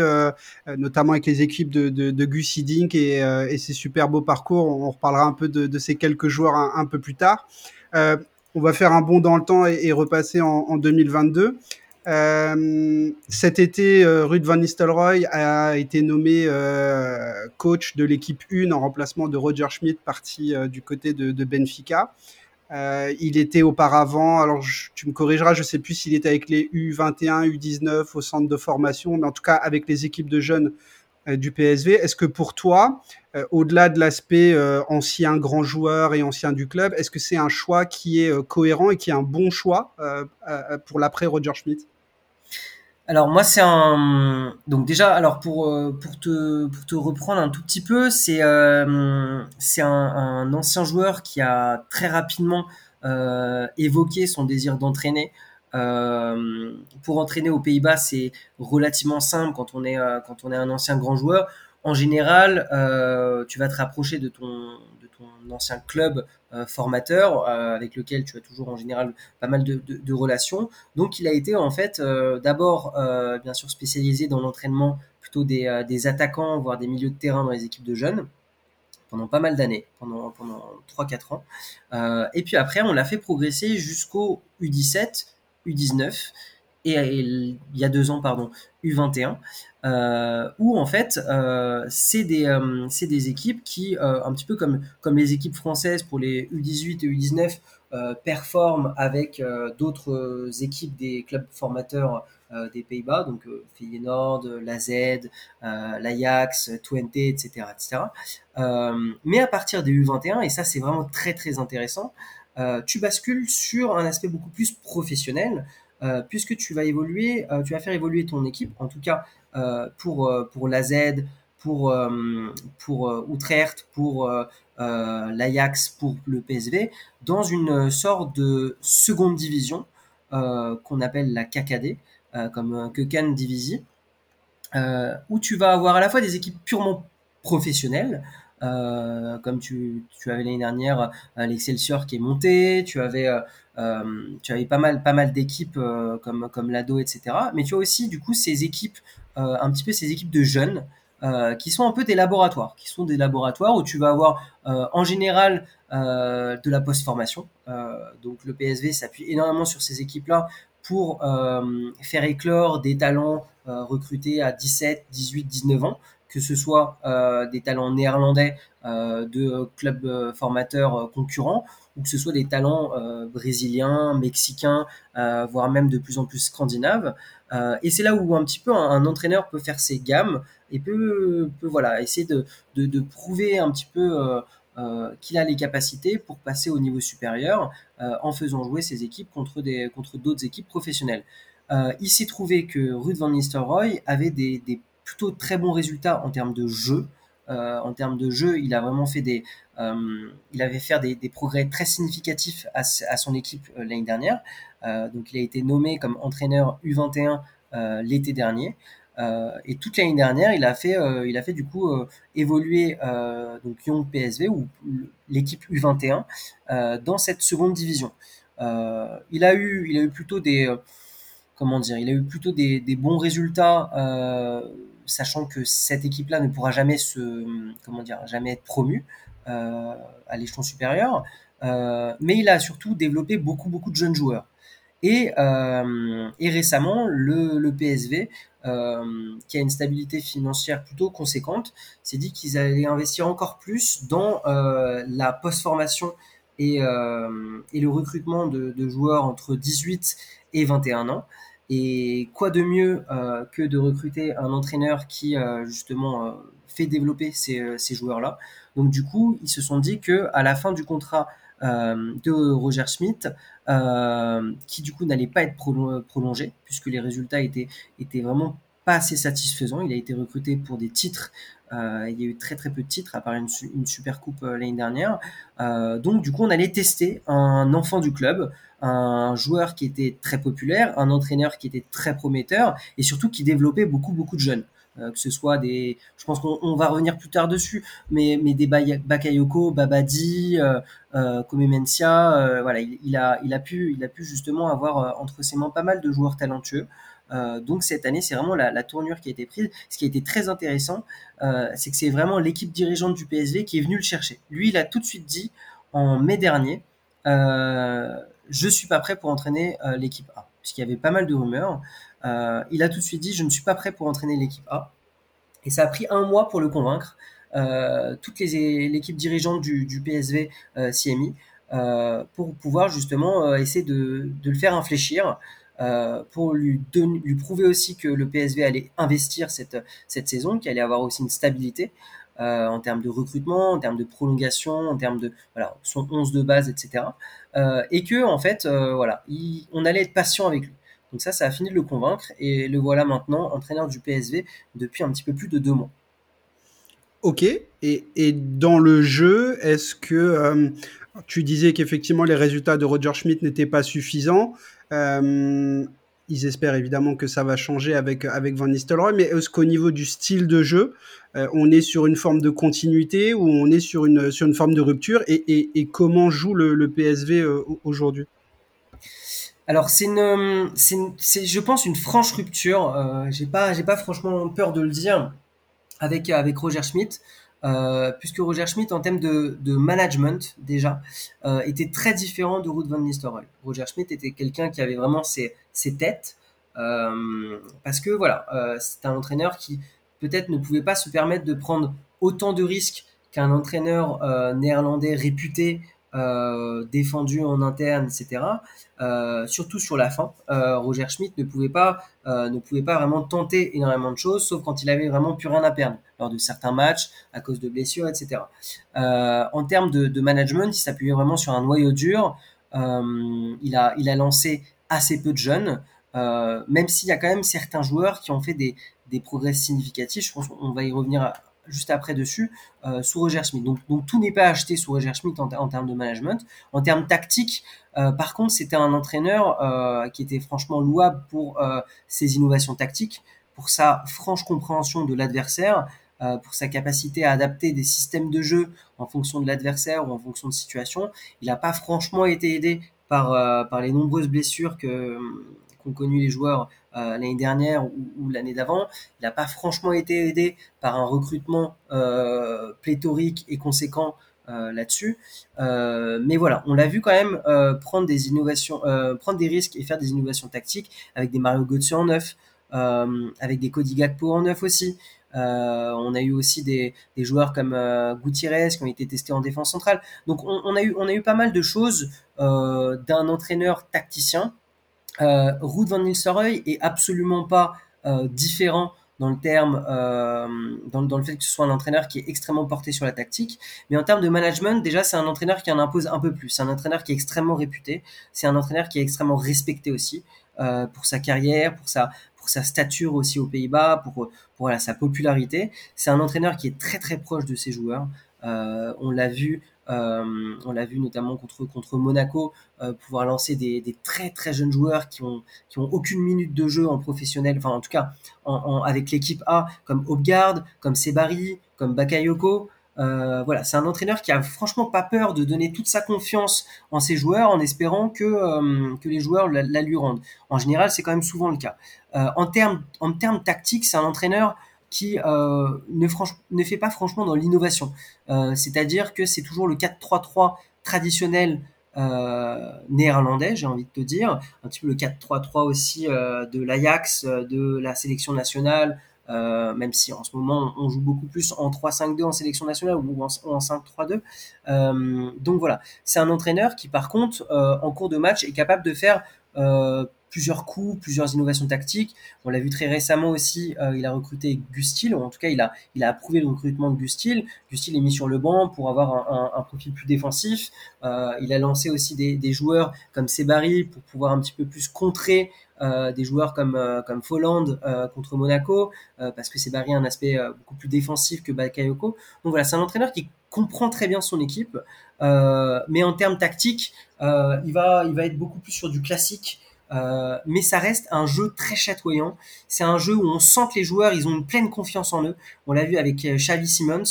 notamment avec les équipes de, de, de Gus Hiddink et, et ses super beaux parcours. On reparlera un peu de, ces quelques joueurs un peu plus tard. Euh, on va faire un bond dans le temps et, repasser en, 2022. Euh, cet été, euh, Ruud van Nistelrooy a été nommé coach de l'équipe 1 en remplacement de Roger Schmidt, parti du côté de, Benfica. il était auparavant, alors tu me corrigeras, je ne sais plus s'il était avec les U21, U19 au centre de formation, mais en tout cas avec les équipes de jeunes du PSV. Est-ce que pour toi, euh, au-delà de l'aspect euh, ancien grand joueur et ancien du club, est-ce que c'est un choix qui est euh, cohérent et qui est un bon choix pour l'après Roger Schmidt? Alors moi c'est un donc déjà alors pour te reprendre un tout petit peu c'est un, ancien joueur qui a très rapidement évoqué son désir d'entraîner pour entraîner aux Pays-Bas c'est relativement simple quand on est quand on est un ancien grand joueur en général, euh, tu vas te rapprocher de ton, de ton ancien club euh, formateur euh, avec lequel tu as toujours en général pas mal de, de, relations. Donc, il a été en fait euh, d'abord, euh, bien sûr, spécialisé dans l'entraînement plutôt des, des, attaquants, voire des milieux de terrain dans les équipes de jeunes pendant pas mal d'années, pendant, pendant 3-4 ans. et puis après, on l'a fait progresser jusqu'au U17, U19 et, il y a deux ans, pardon, U21, euh, où en fait, euh, c'est des, euh, des équipes qui, un petit peu comme, les équipes françaises pour les U18 et U19, euh, performent avec d'autres équipes des clubs formateurs des Pays-Bas, donc Feyenoord, l'AZ, l'Ajax, Twente, etc. etc. mais à partir des U21, et ça c'est vraiment très très intéressant, tu bascules sur un aspect beaucoup plus professionnel, puisque tu vas évoluer, tu vas faire évoluer ton équipe, en tout cas pour, pour la Z, pour, pour Utrecht, pour l'Ajax, pour le PSV, dans une sorte de seconde division qu'on appelle la KKD, comme Keuken Divisie, où tu vas avoir à la fois des équipes purement professionnelles, euh, comme tu, avais l'année dernière euh, l'Excelsior qui est monté, tu avais euh, tu avais pas mal pas mal d'équipes comme comme l'Ado etc. Mais tu as aussi du coup ces équipes un petit peu ces équipes de jeunes qui sont un peu des laboratoires, qui sont des laboratoires où tu vas avoir en général de la post-formation. donc le PSV s'appuie énormément sur ces équipes-là pour faire éclore des talents recrutés à 17, 18, 19 ans que ce soit euh, des talents néerlandais euh, de clubs euh, formateurs concurrents ou que ce soit des talents brésiliens, mexicains, voire même de plus en plus scandinaves. et c'est là où un petit peu un, entraîneur peut faire ses gammes et peut, voilà essayer de, de, prouver un petit peu qu'il a les capacités pour passer au niveau supérieur en faisant jouer ses équipes contre d'autres équipes professionnelles. il s'est trouvé que Ruud van Nistelrooy avait des plutôt très bons résultats en termes de jeu. Euh, en termes de jeu, il a vraiment fait des, euh, il avait fait des, progrès très significatifs à, son équipe euh, l'année dernière. Donc, il a été nommé comme entraîneur U21 euh, l'été dernier. et toute l'année dernière, il a fait, il a fait du coup évoluer donc Young PSV ou l'équipe U21 dans cette seconde division. il a eu, il a eu plutôt des, comment dire, il a eu plutôt des bons résultats sachant que cette équipe-là ne pourra jamais se, comment dire, jamais être promue euh, à l'échelon supérieur. Euh, mais il a surtout développé beaucoup, de jeunes joueurs. Et, euh, récemment, le, PSV, qui a une stabilité financière plutôt conséquente, s'est dit qu'ils allaient investir encore plus dans la post-formation et, le recrutement de, joueurs entre 18 et 21 ans. Et quoi de mieux euh, que de recruter un entraîneur qui euh, justement euh, fait développer ces, joueurs-là. Donc du coup, ils se sont dit que à la fin du contrat de Roger Schmidt, qui du coup n'allait pas être prolongé puisque les résultats étaient vraiment pas assez satisfaisants. Il a été recruté pour des titres euh, il y a eu très très peu de titres, à part une, super coupe euh, l'année dernière. Euh, donc du coup, on allait tester un enfant du club, un joueur qui était très populaire, un entraîneur qui était très prometteur et surtout qui développait beaucoup beaucoup de jeunes. que ce soit des, je pense qu'on va revenir plus tard dessus, mais, mais des Bakayoko, Babadi, euh, voilà, il, a, il a pu, il a pu justement avoir entre ses mains pas mal de joueurs talentueux. Euh, donc cette année, c'est vraiment la, tournure qui a été prise. Ce qui a été très intéressant, euh, c'est que c'est vraiment l'équipe dirigeante du PSV qui est venue le chercher. Lui, il a tout de suite dit en mai dernier, euh, je suis pas prêt pour entraîner euh, l'équipe A, puisqu'il y avait pas mal de rumeurs. il a tout de suite dit, je ne suis pas prêt pour entraîner l'équipe A. Et ça a pris un mois pour le convaincre. toute l'équipe dirigeante du, PSV mis pour pouvoir justement essayer de, le faire infléchir. Euh, pour lui, prouver aussi que le PSV allait investir cette, saison, qu'il allait avoir aussi une stabilité euh, en termes de recrutement, en termes de prolongation, en termes de son 11 de base, etc. Euh, et que en fait, voilà, on allait être patient avec lui. Donc ça, ça a fini de le convaincre et le voilà maintenant entraîneur du PSV depuis un petit peu plus de deux mois. Ok, et, et dans le jeu, est-ce que tu disais qu'effectivement les résultats de Roger Schmidt n'étaient pas suffisants ils espèrent évidemment que ça va changer avec, Van Nistelrooy, mais est-ce qu'au niveau du style de jeu, euh, on est sur une forme de continuité ou on est sur une, sur une forme de rupture et, comment joue le, PSV euh, aujourd'hui? Alors c'est une, c'est, je pense une franche rupture. Euh, j'ai pas, j'ai pas franchement peur de le dire avec avec Roger Schmidt. Euh, puisque Roger Schmidt, en termes de, management déjà, euh, était très différent de Ruud van Nistelrooy. Roger Schmidt était quelqu'un qui avait vraiment ses, ses têtes, euh, parce que voilà, c'est un entraîneur qui peut-être ne pouvait pas se permettre de prendre autant de risques qu'un entraîneur néerlandais réputé euh, défendu en interne, etc. Euh, surtout sur la fin, euh, Roger Schmidt ne pouvait pas ne pouvait pas vraiment tenter énormément de choses, sauf quand il avait vraiment plus rien à perdre lors de certains matchs à cause de blessures, etc. en termes de, management, il s'appuyait vraiment sur un noyau dur, il, a, il a lancé assez peu de jeunes, même s'il y a quand même certains joueurs qui ont fait des, des progrès significatifs. Je pense qu'on va y revenir juste après dessus, sous Roger Schmidt. Donc, donc tout n'est pas acheté sous Roger Schmidt en, termes de management. En termes tactiques, par contre, c'était un entraîneur qui était franchement louable pour ses innovations tactiques, pour sa franche compréhension de l'adversaire, euh, pour sa capacité à adapter des systèmes de jeu en fonction de l'adversaire ou en fonction de situation. Il n'a pas franchement été aidé par, euh, par les nombreuses blessures que connu les joueurs euh, l'année dernière ou, l'année d'avant. Il n'a pas franchement été aidé par un recrutement pléthorique et conséquent là-dessus. mais voilà, on l'a vu quand même prendre des innovations, prendre des risques et faire des innovations tactiques avec des Mario Götze en neuf, avec des Cody Gakpo en neuf aussi. Euh, on a eu aussi des, joueurs comme euh, Gutiérrez qui ont été testés en défense centrale. Donc on, a, eu, on a eu pas mal de choses euh, d'un entraîneur tacticien. Ruud van Nistelrooy est absolument pas différent dans le terme, dans, le fait que ce soit un entraîneur qui est extrêmement porté sur la tactique. Mais en termes de management, déjà, c'est un entraîneur qui en impose un peu plus. C'est un entraîneur qui est extrêmement réputé. C'est un entraîneur qui est extrêmement respecté aussi pour sa carrière, pour sa, pour sa stature aussi aux Pays-Bas, pour, voilà, sa popularité. C'est un entraîneur qui est très très proche de ses joueurs. Euh, on l'a vu, euh, on l'a vu notamment contre contre Monaco euh, pouvoir lancer des, très très jeunes joueurs qui ont qui ont aucune minute de jeu en professionnel, enfin en tout cas avec l'équipe A comme Hopgard, comme Sebari, comme Bakayoko. Voilà, c'est un entraîneur qui a franchement pas peur de donner toute sa confiance en ses joueurs en espérant que, que les joueurs la, lui rendent. En général, c'est quand même souvent le cas. En termes en termes tactiques, c'est un entraîneur qui ne, ne fait pas franchement dans l'innovation. C'est-à-dire que c'est toujours le 4-3-3 traditionnel néerlandais, j'ai envie de te dire, un petit peu le 4-3-3 aussi de l'Ajax, de la sélection nationale, euh, même si en ce moment on joue beaucoup plus en 3-5-2 en sélection nationale ou en, 5-3-2. Euh, donc voilà, c'est un entraîneur qui par contre euh, en cours de match est capable de faire plusieurs coups, plusieurs innovations tactiques. On l'a vu très récemment aussi, il a recruté Gustil, ou en tout cas il a, il a approuvé le recrutement de Gustil. Gustil est mis sur le banc pour avoir un, profil plus défensif. il a lancé aussi des, des joueurs comme Sebari pour pouvoir un petit peu plus contrer euh, des joueurs comme euh, comme Folland euh, contre Monaco parce que c'est Barry un aspect beaucoup plus défensif que Bakayoko. Donc voilà, c'est un entraîneur qui comprend très bien son équipe, mais en termes tactiques, il va il va être beaucoup plus sur du classique. Mais ça reste un jeu très chatoyant. C'est un jeu où on sent que les joueurs, ils ont une pleine confiance en eux. On l'a vu avec Xavi Simmons,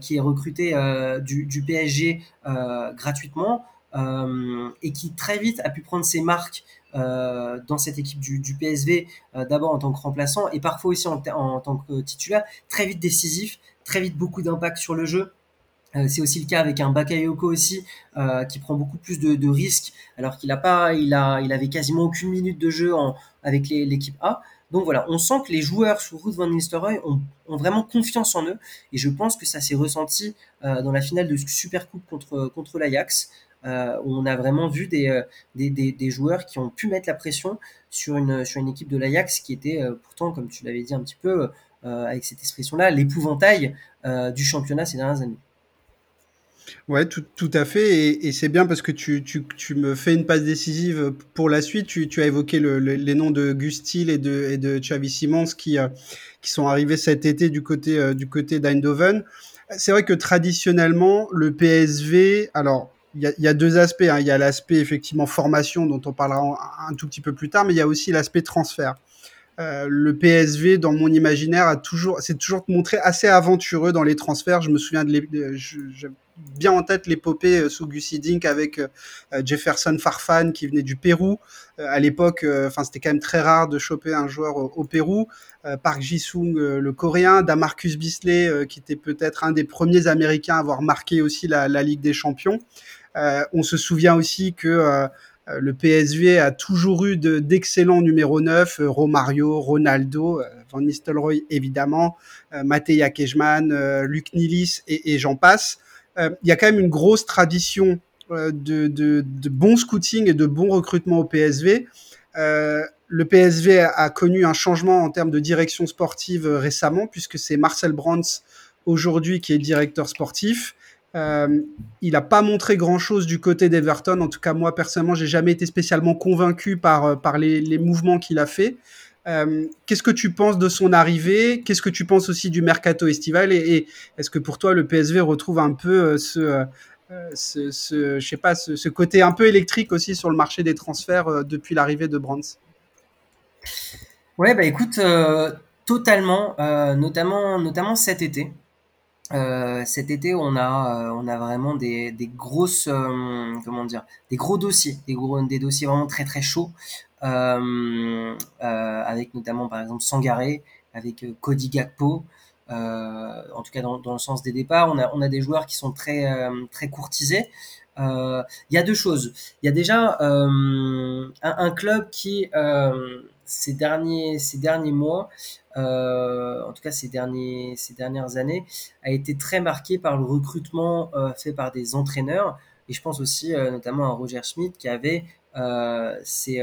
qui est recruté du, PSG gratuitement et qui très vite a pu prendre ses marques euh, dans cette équipe du, PSV, euh, d'abord en tant que remplaçant et parfois aussi en, tant que titulaire, très vite décisif, très vite beaucoup d'impact sur le jeu. Euh, c'est aussi le cas avec un Bakayoko aussi qui prend beaucoup plus de, risques alors qu'il a pas, il avait quasiment aucune minute de jeu avec l'équipe A. Donc voilà, on sent que les joueurs sous Ruud van Nistelrooy ont, vraiment confiance en eux et je pense que ça s'est ressenti dans la finale de Super Coupe contre contre l'Ajax. Euh, on a vraiment vu euh, des, joueurs qui ont pu mettre la pression sur une, sur une équipe de l'Ajax qui était euh, pourtant, comme tu l'avais dit un petit peu, avec cette expression-là, l'épouvantail du championnat ces dernières années. Ouais, tout, tout, à fait. Et, c'est bien parce que tu, tu, tu, me fais une passe décisive pour la suite. Tu, tu as évoqué le, les noms de Gustil et de, et de Xavi Simons qui, qui sont arrivés cet été du côté, du côté d'Eindhoven. C'est vrai que traditionnellement, le PSV, alors il y, a, deux aspects. Hein. Il y a l'aspect effectivement formation dont on parlera un, tout petit peu plus tard, mais il y a aussi l'aspect transfert. Euh, le PSV, dans mon imaginaire, a toujours, c'est toujours montré assez aventureux dans les transferts. Je me souviens de, j'ai bien en tête l'épopée euh, sous Gus Dink avec euh, Jefferson Farfan qui venait du Pérou. à l'époque, enfin c'était quand même très rare de choper un joueur au, Pérou. Park Ji-sung, le Coréen, Damarcus Bisley, qui était peut-être un des premiers Américains à avoir marqué aussi la, la Ligue des Champions. Euh, on se souvient aussi que euh, le PSV a toujours eu d'excellents numéros 9, Romario, Ronaldo, Van Nistelrooy évidemment, Matej Kejman, Luc Nilis et, j'en passe. Il y a quand même une grosse tradition de, de, bon scouting et de bon recrutement au PSV. le PSV a, connu un changement en termes de direction sportive récemment, puisque c'est Marcel Brands aujourd'hui qui est directeur sportif. il n'a pas montré grand-chose du côté d'Everton. En tout cas, moi, personnellement, j'ai jamais été spécialement convaincu par, par les, les mouvements qu'il a fait. Qu'est-ce que tu penses de son arrivée? Qu'est-ce que tu penses aussi du mercato estival? Et, est-ce que pour toi, le PSV retrouve un peu ce, ce, ce, je sais pas, ce, côté un peu électrique aussi sur le marché des transferts depuis l'arrivée de Brands? Ouais, bah écoute, totalement, notamment, notamment cet été. Euh, cet été, on a, euh, on a vraiment des, des grosses, euh, comment dire, des gros dossiers, des gros, des dossiers vraiment très très chauds, avec notamment par exemple Sangaré, avec Cody Gakpo. en tout cas, dans, le sens des départs, on a, des joueurs qui sont très très courtisés. Il y a deux choses. Il y a déjà un, club qui ces derniers ces derniers mois euh, en tout cas ces, derniers, ces dernières années, a été très marqué par le recrutement euh, fait par des entraîneurs. Et je pense aussi euh, notamment à Roger Schmidt qui avait ses,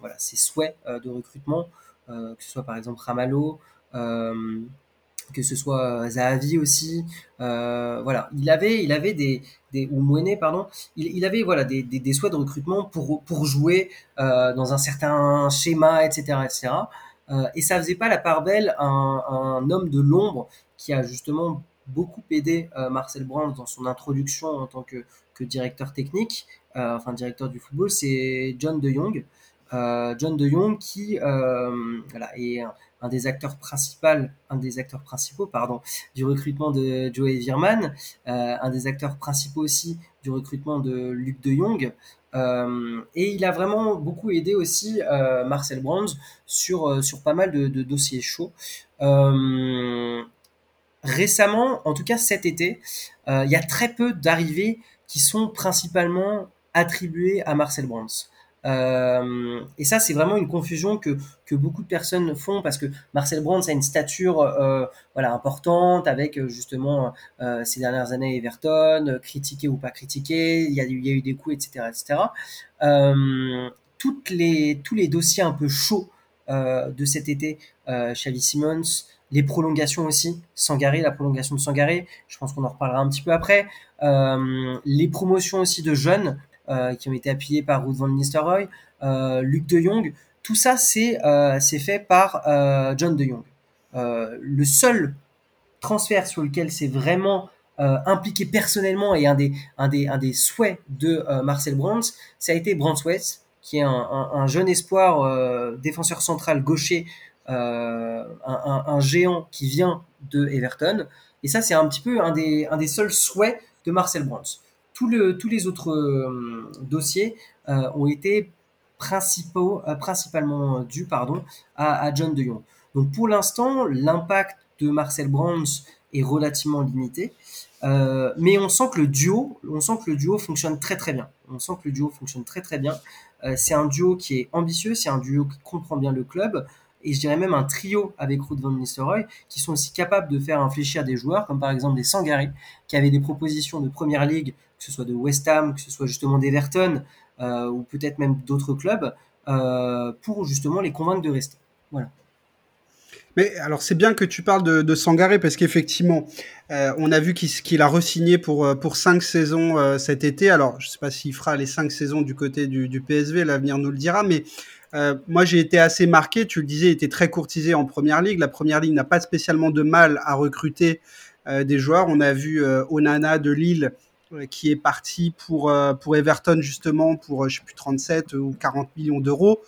voilà, ses souhaits de recrutement, que ce soit par exemple Ramalho, que ce soit Zahavi aussi. voilà, il avait, il avait des, des ou Mouenet, pardon, il, il, avait voilà des, des, des, souhaits de recrutement pour pour jouer dans un certain schéma, etc., etc. Euh, et ça faisait pas la part belle à un, homme de l'ombre qui a justement beaucoup aidé euh, Marcel Brands dans son introduction en tant que, que directeur technique, euh, enfin directeur du football, c'est John de Jong. John de Jong qui voilà, est un, des acteurs principaux, un des acteurs principaux pardon, du recrutement de Joey Virman, un des acteurs principaux aussi du recrutement de Luc de Jong. Euh, et il a vraiment beaucoup aidé aussi euh, Marcel Brands sur, euh, sur pas mal de, dossiers chauds. récemment, en tout cas cet été, il y a très peu d'arrivées qui sont principalement attribuées à Marcel Brands. Euh, et ça, c'est vraiment une confusion que, que beaucoup de personnes font parce que Marcel Brands a une stature euh, voilà importante avec euh, justement ces dernières années Everton, critiqué ou pas critiqué, il y a, il y a eu des coups, etc., etc. toutes les tous les dossiers un peu chauds de cet été, Xavi Simmons, les prolongations aussi, Sangaré, la prolongation de Sangaré, je pense qu'on en reparlera un petit peu après, les promotions aussi de jeunes. Euh, qui ont été appuyés par Ruud van Nistelrooy, euh, Luc de Jong. Tout ça, c'est euh, fait par John de Jong. le seul transfert sur lequel c'est vraiment impliqué personnellement et un des, un des, un des souhaits de Marcel Brands, ça a été Brands West, qui est un, un, jeune espoir défenseur central gaucher, un, géant qui vient de Everton. Et ça, c'est un petit peu un des, un des seuls souhaits de Marcel Brands tous les autres euh, dossiers euh, ont été euh, principalement dus à, John de Jong. Donc pour l'instant, l'impact de Marcel Brands est relativement limité. mais on sent que le duo, fonctionne très très bien. On sent que le duo fonctionne très très bien. c'est un duo qui est ambitieux, c'est un duo qui comprend bien le club et je dirais même un trio avec Ruud van Nistelrooy qui sont aussi capables de faire infléchir des joueurs comme par exemple des Sangari qui avaient des propositions de première ligue que ce soit de West Ham, que ce soit justement d'Everton, euh, ou peut-être même d'autres clubs, euh, pour justement les convaincre de rester. Voilà. Mais alors c'est bien que tu parles de, de Sangaré parce qu'effectivement, euh, on a vu qu'il a resigné pour pour cinq saisons cet été. Alors je sais pas s'il fera les cinq saisons du côté du, PSV, l'avenir nous le dira. Mais moi j'ai été assez marqué. Tu le disais, il était très courtisé en première ligue. La première ligue n'a pas spécialement de mal à recruter des joueurs. On a vu Onana de Lille qui est parti pour, euh, pour Everton justement pour, euh, je sais plus, 37 ou 40 millions d'euros.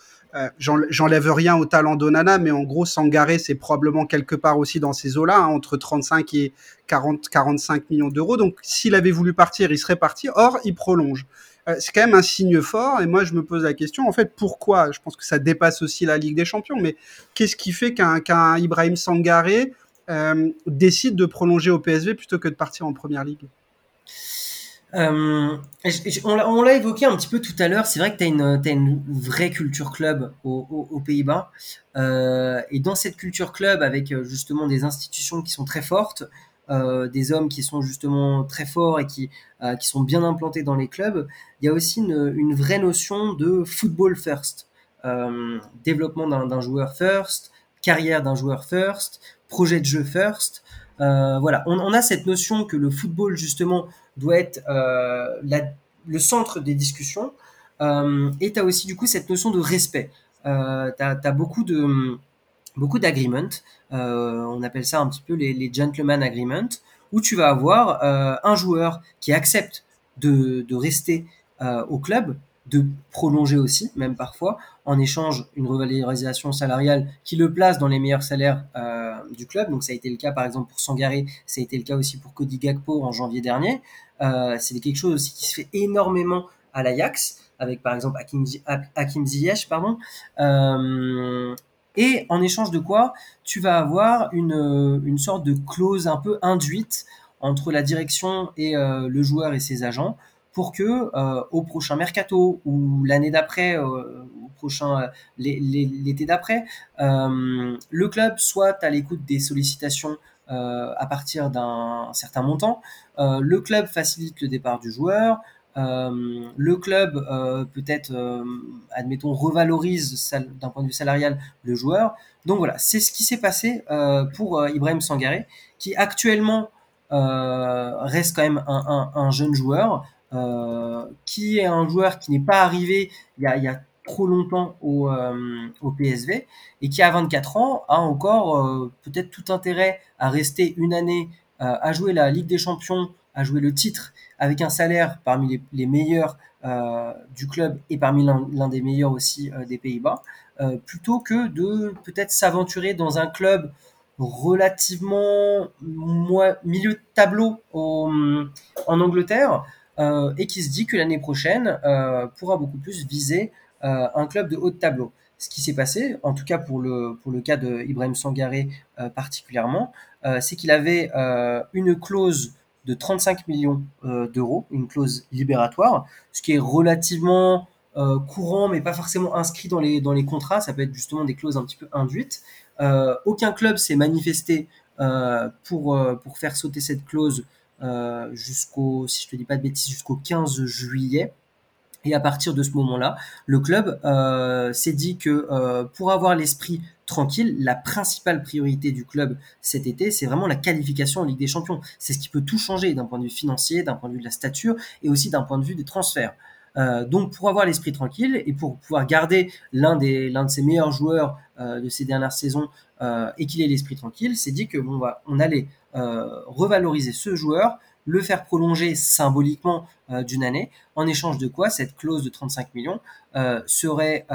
J'enlève rien au talent d'Onana, mais en gros, Sangaré, c'est probablement quelque part aussi dans ces eaux-là, hein, entre 35 et 40, 45 millions d'euros. Donc, s'il avait voulu partir, il serait parti. Or, il prolonge. c'est quand même un signe fort. Et moi, je me pose la question, en fait, pourquoi? Je pense que ça dépasse aussi la Ligue des Champions. Mais qu'est-ce qui fait qu'un Ibrahim Sangaré décide de prolonger au PSV plutôt que de partir en Première Ligue? Euh, on l'a évoqué un petit peu tout à l'heure, c'est vrai que tu as une, vraie culture club aux, Pays-Bas. Euh, et dans cette culture club, avec euh, justement des institutions qui sont très fortes, des hommes qui sont justement très forts et qui, sont bien implantés dans les clubs, il y a aussi une, vraie notion de football first. Développement d'un joueur first, carrière d'un joueur first, projet de jeu first. voilà, on, a cette notion que le football justement doit être le centre des discussions. et tu as aussi du coup cette notion de respect. tu as, beaucoup de beaucoup d'agreements, on appelle ça un petit peu les, les gentleman agreements, où tu vas avoir un joueur qui accepte de, rester au club de prolonger aussi, même parfois, en échange une revalorisation salariale qui le place dans les meilleurs salaires euh, du club. Donc ça a été le cas par exemple pour Sangaré, ça a été le cas aussi pour Cody Gakpo en janvier dernier. Euh, c'est quelque chose aussi qui se fait énormément à l'Ajax, avec par exemple Hakim, Ziyech, pardon. Euh, et en échange de quoi, tu vas avoir une, une sorte de clause un peu induite entre la direction et le joueur et ses agents pour que euh, au prochain mercato ou l'année d'après, euh, euh, l'été d'après, le club soit à l'écoute des sollicitations à partir d'un certain montant, le club facilite le départ du joueur, le club peut-être, admettons, revalorise d'un point de vue salarial le joueur. Donc voilà, c'est ce qui s'est passé pour Ibrahim Sangaré, qui actuellement reste quand même un jeune joueur, qui est un joueur qui n'est pas arrivé il y a, y a trop longtemps au, euh, au, PSV et qui à 24 ans a encore euh, peut-être tout intérêt à rester une année à jouer la Ligue des Champions, à jouer le titre avec un salaire parmi les, les meilleurs du club et parmi l'un des meilleurs aussi des Pays-Bas, plutôt que de peut-être s'aventurer dans un club relativement milieu de tableau en Angleterre, euh, et qui se dit que l'année prochaine euh, pourra beaucoup plus viser euh, un club de haut de tableau. Ce qui s'est passé, en tout cas pour le, pour le cas de Ibrahim Sangaré particulièrement, c'est qu'il avait une clause de 35 millions d'euros, une clause libératoire, ce qui est relativement courant, mais pas forcément inscrit dans les, dans les contrats. Ça peut être justement des clauses un petit peu induites. aucun club s'est manifesté pour, pour faire sauter cette clause euh, jusqu'au, si je te dis pas de bêtises, jusqu'au 15 juillet. Et à partir de ce moment-là, le club euh, s'est dit que euh, pour avoir l'esprit tranquille, la principale priorité du club cet été, c'est vraiment la qualification en Ligue des Champions. C'est ce qui peut tout changer d'un point de vue financier, d'un point de vue de la stature et aussi d'un point de vue des transferts. Euh, donc pour avoir l'esprit tranquille et pour pouvoir garder l'un de ses meilleurs joueurs euh, de ces dernières saisons euh, et qu'il ait l'esprit tranquille, c'est dit que va on allait revaloriser ce joueur, le faire prolonger symboliquement d'une année, en échange de quoi cette clause de 35 millions serait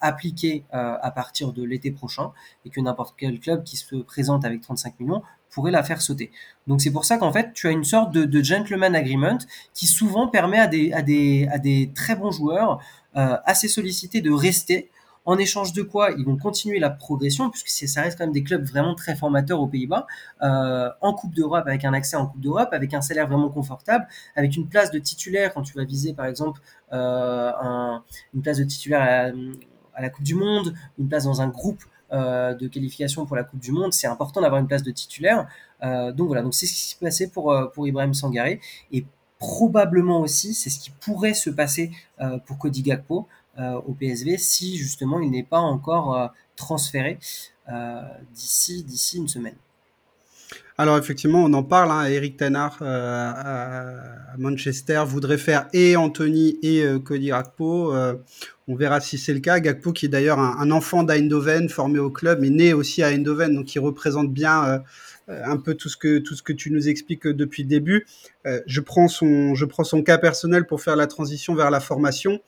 appliquée à partir de l'été prochain et que n'importe quel club qui se présente avec 35 millions pourrait la faire sauter. Donc c'est pour ça qu'en fait tu as une sorte de, gentleman agreement qui souvent permet à des, à des, à des très bons joueurs assez sollicités de rester en échange de quoi ils vont continuer la progression, puisque ça reste quand même des clubs vraiment très formateurs aux Pays-Bas, euh, en Coupe d'Europe, avec un accès en Coupe d'Europe, avec un salaire vraiment confortable, avec une place de titulaire quand tu vas viser par exemple euh, un, une place de titulaire à la, Coupe du Monde, une place dans un groupe euh, de qualification pour la Coupe du Monde, c'est important d'avoir une place de titulaire. Euh, donc voilà, donc c'est ce qui s'est passé pour, euh, pour Ibrahim Sangaré et probablement aussi c'est ce qui pourrait se passer euh, pour Cody Gakpo. Euh, au PSV si justement il n'est pas encore euh, transféré euh, d'ici d'ici une semaine. Alors effectivement, on en parle. Hein, Eric Tenard à, Manchester voudrait faire et Anthony et Cody Gakpo. on verra si c'est le cas. Gakpo, qui est d'ailleurs un, enfant d'Eindhoven, formé au club, mais né aussi à Eindhoven, donc il représente bien un peu tout ce que tout ce que tu nous expliques depuis le début. je prends son je prends son cas personnel pour faire la transition vers la formation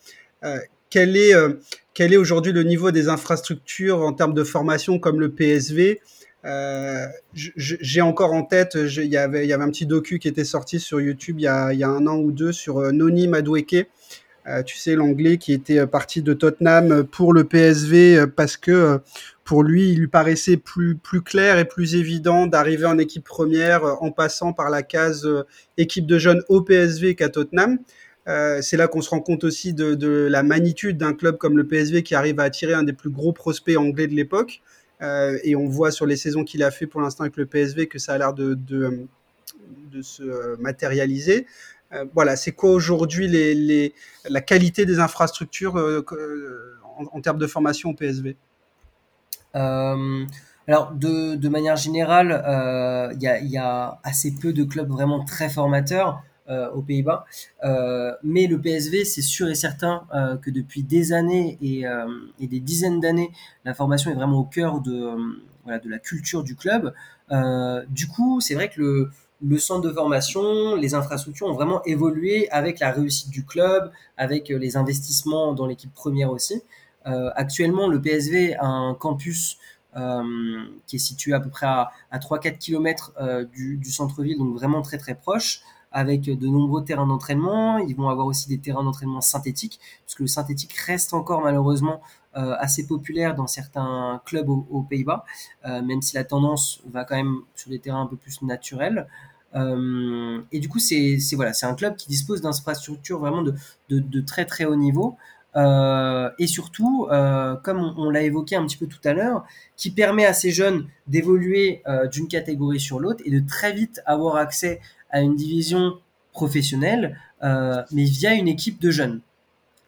quel est, euh, quel est aujourd'hui le niveau des infrastructures en termes de formation comme le PSV euh, J'ai encore en tête, il y, avait, il y avait un petit docu qui était sorti sur YouTube il y a, un an ou deux sur euh, Noni Madueke. Euh, tu sais, l'anglais qui était parti de Tottenham pour le PSV parce que pour lui, il lui paraissait plus, clair et plus évident d'arriver en équipe première en passant par la case équipe de jeunes au PSV qu'à Tottenham. Euh, c'est là qu'on se rend compte aussi de, la magnitude d'un club comme le PSV qui arrive à attirer un des plus gros prospects anglais de l'époque. Euh, et on voit sur les saisons qu'il a fait pour l'instant avec le PSV que ça a l'air de, se matérialiser. Euh, voilà, c'est quoi aujourd'hui la qualité des infrastructures en, termes de formation au PSV alors, de, manière générale, il y, a, assez peu de clubs vraiment très formateurs. Aux Pays-Bas. mais le PSV, c'est sûr et certain que depuis des années et, des dizaines d'années, la formation est vraiment au cœur de, la culture du club. du coup, c'est vrai que le, centre de formation, les infrastructures ont vraiment évolué avec la réussite du club, avec les investissements dans l'équipe première aussi. Euh, actuellement, le PSV a un campus euh, qui est situé à peu près à, 3-4 km euh, du, centre-ville, donc vraiment très très proche avec de nombreux terrains d'entraînement. Ils vont avoir aussi des terrains d'entraînement synthétiques, puisque le synthétique reste encore malheureusement assez populaire dans certains clubs aux, Pays-Bas, même si la tendance va quand même sur des terrains un peu plus naturels. et du coup, c'est voilà, un club qui dispose d'infrastructures vraiment de, de, de, très très haut niveau. Euh, et surtout, euh, comme on, l'a évoqué un petit peu tout à l'heure, qui permet à ces jeunes d'évoluer euh, d'une catégorie sur l'autre et de très vite avoir accès à une division professionnelle, mais via une équipe de jeunes.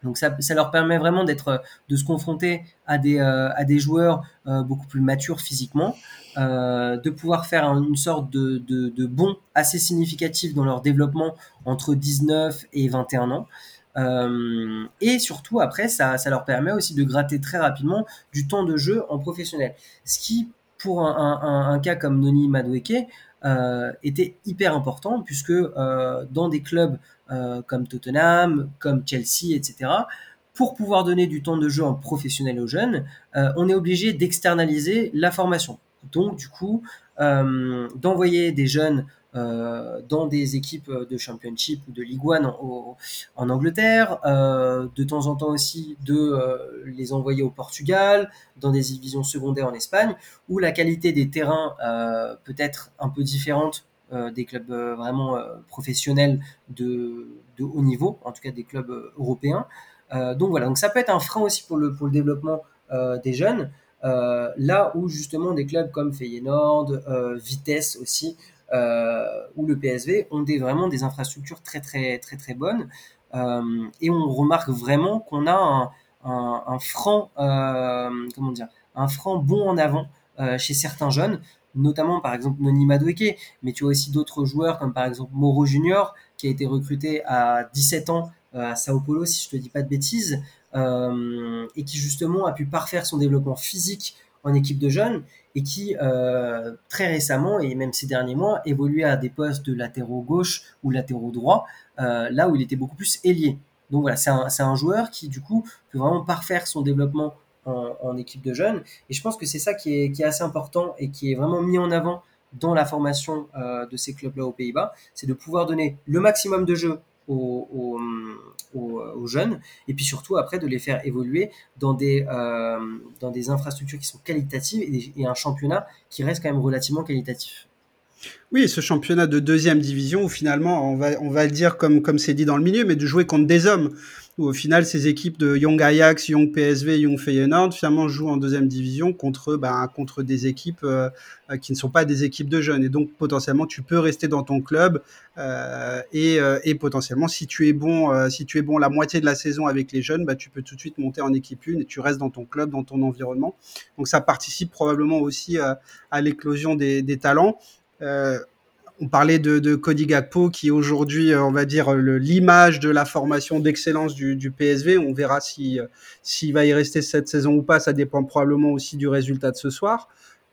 Donc ça, leur permet vraiment d'être, de se confronter à des, à des joueurs beaucoup plus matures physiquement, de pouvoir faire une sorte de, de, bond assez significatif dans leur développement entre 19 et 21 ans. Euh, et surtout, après, ça, ça, leur permet aussi de gratter très rapidement du temps de jeu en professionnel. Ce qui, pour un, cas comme Noni Madueke, euh, était hyper important, puisque euh, dans des clubs euh, comme Tottenham, comme Chelsea, etc., pour pouvoir donner du temps de jeu en professionnel aux jeunes, euh, on est obligé d'externaliser la formation. Donc, du coup, d'envoyer des jeunes euh, dans des équipes de championship ou de Ligue 1 en, Angleterre, euh, de temps en temps aussi de euh, les envoyer au Portugal, dans des divisions secondaires en Espagne, où la qualité des terrains peut être un peu différente des clubs vraiment professionnels de, de, haut niveau, en tout cas des clubs européens. donc voilà, donc ça peut être un frein aussi pour le, pour le développement des jeunes. là où justement des clubs comme Feyenoord, Vitesse aussi, euh, où le PSV ont des, vraiment des infrastructures très très très très bonnes. Euh, et on remarque vraiment qu'on a un, un, franc, euh, comment dire, un franc bon en avant chez certains jeunes notamment par exemple Noni Madueke, mais tu as aussi d'autres joueurs comme par exemple Moro Junior qui a été recruté à 17 ans à Sao Paulo si je te dis pas de bêtises et qui justement a pu parfaire son développement physique en équipe de jeunes et qui euh, très récemment et même ces derniers mois évoluait à des postes de latéraux gauche ou latéraux droit, euh, là où il était beaucoup plus ailier. Donc voilà, c'est un, un, joueur qui du coup peut vraiment parfaire son développement en, équipe de jeunes. Et je pense que c'est ça qui est, qui est, assez important et qui est vraiment mis en avant dans la formation euh, de ces clubs-là aux Pays-Bas, c'est de pouvoir donner le maximum de jeux aux, jeunes, et puis surtout après de les faire évoluer dans des, euh, dans des infrastructures qui sont qualitatives et, un championnat qui reste quand même relativement qualitatif. Oui, ce championnat de deuxième division où finalement, on va, on va le dire comme comme c'est dit dans le milieu, mais de jouer contre des hommes. Où au final ces équipes de Young Ajax, Young PSV, Young Feyenoord finalement jouent en deuxième division contre bah, contre des équipes euh, qui ne sont pas des équipes de jeunes. Et donc potentiellement tu peux rester dans ton club euh, et, euh, et, potentiellement si tu es bon euh, si tu es bon la moitié de la saison avec les jeunes bah, tu peux tout de suite monter en équipe une et tu restes dans ton club dans ton environnement. Donc ça participe probablement aussi à l'éclosion des, des talents. euh, on parlait de, Cody Gakpo qui aujourd'hui, euh, on va dire, l'image de la formation d'excellence du, PSV. On verra si euh, s'il va y rester cette saison ou pas. Ça dépend probablement aussi du résultat de ce soir.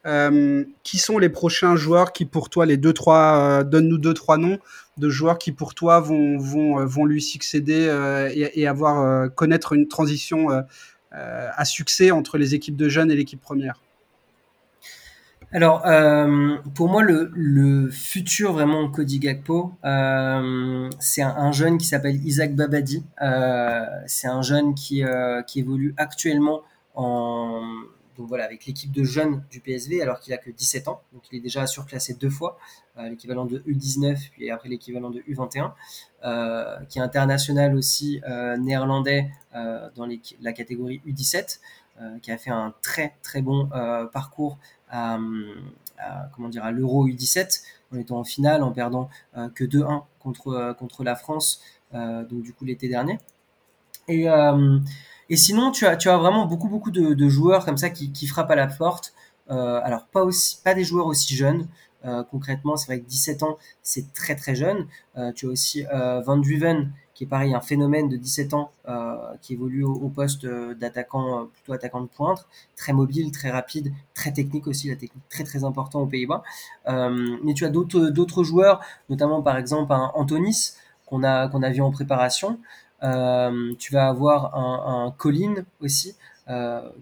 Euh, qui sont les prochains joueurs qui, pour toi, les deux trois, euh, donne-nous deux trois noms de joueurs qui, pour toi, vont lui succéder euh, et, et, avoir connaître une transition à succès entre les équipes de jeunes et l'équipe première? Alors, euh, pour moi, le, futur vraiment Cody Gakpo, euh, c'est un, un, jeune qui s'appelle Isaac Babadi. Euh, c'est un jeune qui, euh, qui évolue actuellement en, donc voilà, avec l'équipe de jeunes du PSV, alors qu'il a que 17 ans. Donc, il est déjà surclassé deux fois, l'équivalent de U19 puis après l'équivalent de U21, euh, qui est international aussi néerlandais dans la catégorie U17. qui a fait un très très bon parcours à, comment dire à l'Euro U17 en étant en finale en perdant euh, que 2-1 contre euh, contre la France euh, donc du coup l'été dernier. Et et sinon tu as tu as vraiment beaucoup beaucoup de, joueurs comme ça qui, qui frappent à la porte. Alors pas aussi pas des joueurs aussi jeunes. Concrètement, c'est vrai que 17 ans, c'est très très jeune. tu as aussi Van Duven qui est pareil, un phénomène de 17 ans euh, qui évolue au, poste euh, d'attaquant, euh, plutôt attaquant de pointe, très mobile, très rapide, très technique aussi, la technique très très important aux Pays-Bas. mais tu as d'autres d'autres joueurs, notamment par exemple un Antonis qu'on a qu'on a vu en préparation. tu vas avoir un, un Colin aussi.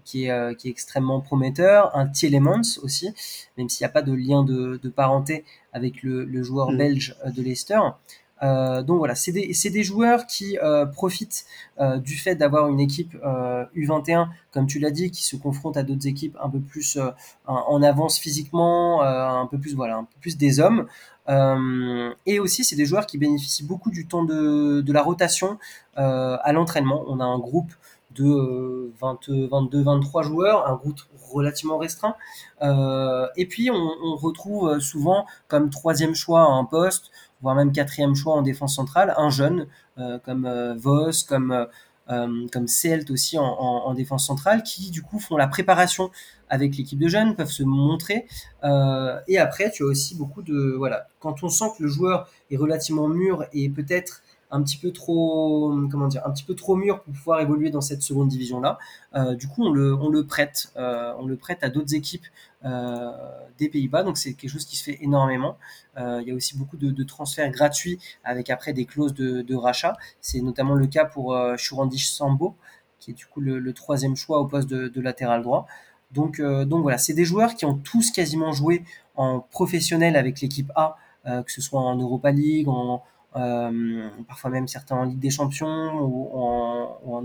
qui, est, qui est extrêmement prometteur, un Tielemans aussi, même s'il n'y a pas de lien de, de parenté avec le, le joueur mm. belge de Leicester. Euh, donc voilà, c'est des, des, joueurs qui euh, profitent euh, du fait d'avoir une équipe U21, comme tu l'as dit, qui se confronte à d'autres équipes un peu plus en avance physiquement, un peu plus voilà, un peu plus des hommes. et aussi, c'est des joueurs qui bénéficient beaucoup du temps de, de la rotation à l'entraînement. On a un groupe de 20, 22, 23 joueurs, un groupe relativement restreint. et puis, on, on, retrouve souvent comme troisième choix un poste voire même quatrième choix en défense centrale, un jeune euh, comme euh, Vos, comme euh, comme Celt aussi en, défense centrale, qui du coup font la préparation avec l'équipe de jeunes, peuvent se montrer. et après, tu as aussi beaucoup de voilà, quand on sent que le joueur est relativement mûr et peut-être un petit peu trop mûr pour pouvoir évoluer dans cette seconde division là du coup on le on le prête on le prête à d'autres équipes euh, des Pays-Bas. Donc c'est quelque chose qui se fait énormément. Euh, il y a aussi beaucoup de, transferts gratuits avec après des clauses de, rachat. C'est notamment le cas pour euh, Shurandish Sambo, qui est du coup le, troisième choix au poste de, latéral droit. Donc, donc voilà, c'est des joueurs qui ont tous quasiment joué en professionnel avec l'équipe A, que ce soit en Europa League, en, parfois même certains en Ligue des Champions ou en, ou en.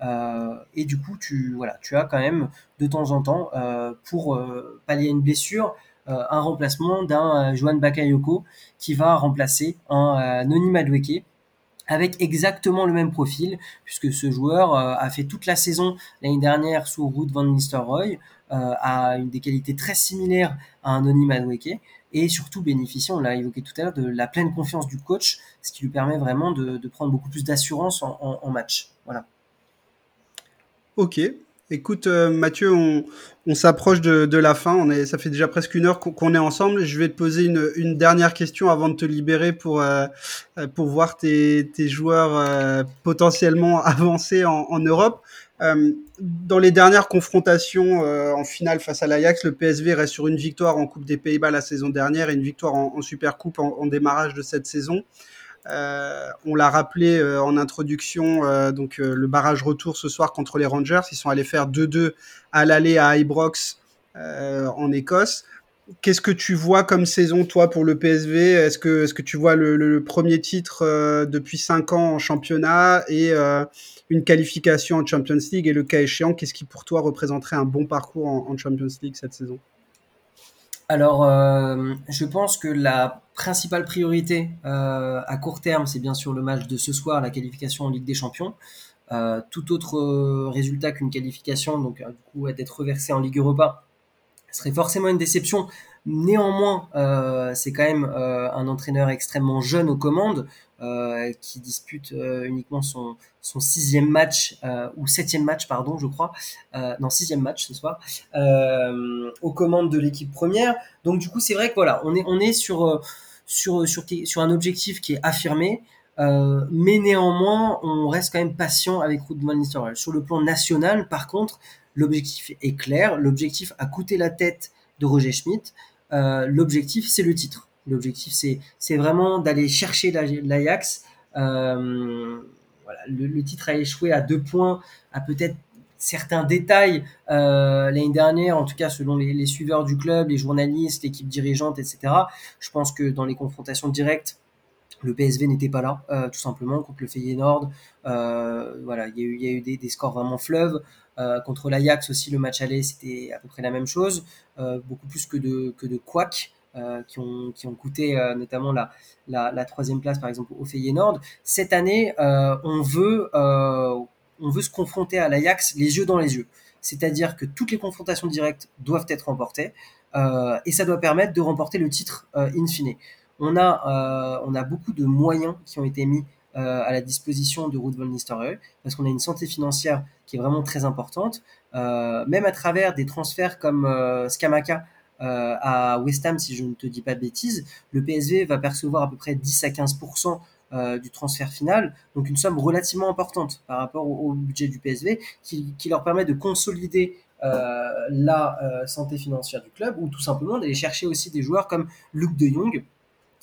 Euh, et du coup, tu, voilà, tu as quand même de temps en temps, euh, pour euh, pallier une blessure, un remplacement d'un Joan Bakayoko qui va remplacer un Noni Madueke avec exactement le même profil, puisque ce joueur a fait toute la saison l'année dernière sous Ruud van Nistelrooy, a une des qualités très similaires à un Noni Madueke, et surtout bénéficie, on l'a évoqué tout à l'heure, de la pleine confiance du coach, ce qui lui permet vraiment de, prendre beaucoup plus d'assurance en, match. Voilà. Ok. Écoute, euh, Mathieu, on, s'approche de, la fin. Ça fait déjà presque une heure qu'on est ensemble. Je vais te poser une, dernière question avant de te libérer pour, euh, pour voir tes, joueurs euh, potentiellement avancés en, Europe. Dans les dernières confrontations en finale face à l'Ajax, le PSV reste sur une victoire en Coupe des Pays-Bas la saison dernière et une victoire en, en Super Coupe en, démarrage de cette saison. Euh, on l'a rappelé euh, en introduction, euh, donc le barrage retour ce soir contre les Rangers. Ils sont allés faire 2-2 à l'aller à Ibrox en Écosse. Qu'est-ce que tu vois comme saison, toi, pour le PSV Est-ce que, tu vois le, premier titre depuis 5 ans en championnat et une qualification en Champions League? Et le cas échéant, qu'est-ce qui pour toi représenterait un bon parcours en Champions League cette saison? Alors, euh, je pense que la principale priorité euh, à court terme, c'est bien sûr le match de ce soir, la qualification en Ligue des Champions. Euh, tout autre résultat qu'une qualification, donc du coup d'être reversé en Ligue Europa, serait forcément une déception. Néanmoins, c'est quand même un entraîneur extrêmement jeune aux commandes. Euh, qui dispute euh, uniquement son, sixième match euh, ou septième match, pardon, je crois, non sixième match ce soir, aux commandes de l'équipe première. Donc du coup, c'est vrai que voilà, on est on est sur sur sur sur un objectif qui est affirmé. mais néanmoins, on reste quand même patient avec Ruud van Nistelrooy. Sur le plan national, par contre, l'objectif est clair. L'objectif a coûté la tête de Roger Schmidt. l'objectif, c'est le titre. L'objectif, c'est vraiment d'aller chercher l'Ajax. Euh, voilà, le, titre a échoué à deux points, à peut-être certains détails euh, l'année dernière, en tout cas selon les, suiveurs du club, les journalistes, l'équipe dirigeante, etc. Je pense que dans les confrontations directes, le PSV n'était pas là, euh, tout simplement, contre le Feyenoord. voilà, il y a eu, des, scores vraiment fleuves. contre l'Ajax aussi, le match aller, c'était à peu près la même chose, beaucoup plus que de, que. Euh, qui, ont, coûté euh, notamment la, troisième place par exemple au Feyenoord. Cette année, euh, on, veut, on veut se confronter à l'Ajax les yeux dans les yeux. C'est-à-dire que toutes les confrontations directes doivent être remportées et ça doit permettre de remporter le titre in fine. On a, on a beaucoup de moyens qui ont été mis à la disposition de Ruud van Nistelrooy parce qu'on a une santé financière qui est vraiment très importante. même à travers des transferts comme Skamaka à West Ham, si je ne te dis pas de bêtises, le PSV va percevoir à peu près 10 à 15% du transfert final, donc une somme relativement importante par rapport au, budget du PSV, qui, qui, leur permet de consolider la santé financière du club, ou tout simplement d'aller chercher aussi des joueurs comme Luke de Jong,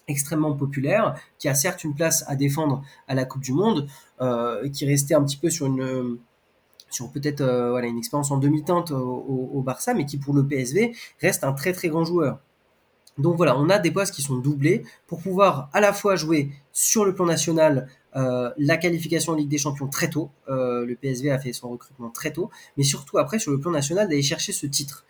extrêmement populaire, qui a certes une place à défendre à la Coupe du Monde, euh, qui restait un petit peu sur une sur peut-être euh, voilà une expérience en demi-teinte au, Barça, mais qui pour le PSV reste un très très grand joueur. Donc voilà, on a des postes qui sont doublés pour pouvoir à la fois jouer sur le plan national euh, la qualification en Ligue des Champions très tôt. Euh, le PSV a fait son recrutement très tôt, mais surtout après sur le plan national d'aller chercher ce titre.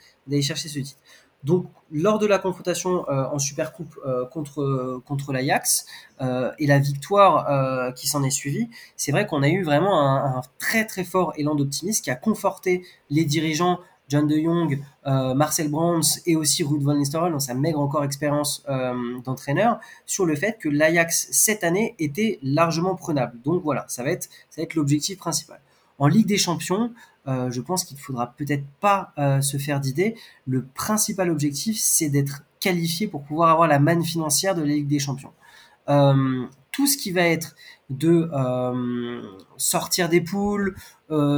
Donc, lors de la confrontation euh, en Supercoupe euh, contre contre l'Ajax euh, et la victoire qui s'en est suivie, c'est vrai qu'on a eu vraiment un, très très fort élan d'optimisme qui a conforté les dirigeants John de Jong, Marcel Brands et aussi Ruud van Nistelrooy dans sa maigre encore expérience d'entraîneur sur le fait que l'Ajax cette année était largement prenable. Donc voilà, ça va être ça va être l'objectif principal. En Ligue des Champions, euh, je pense qu'il ne faudra peut-être pas euh, se faire d'idées. Le principal objectif, c'est d'être qualifié pour pouvoir avoir la manne financière de la Ligue des Champions. Euh, tout ce qui va être de sortir des poules,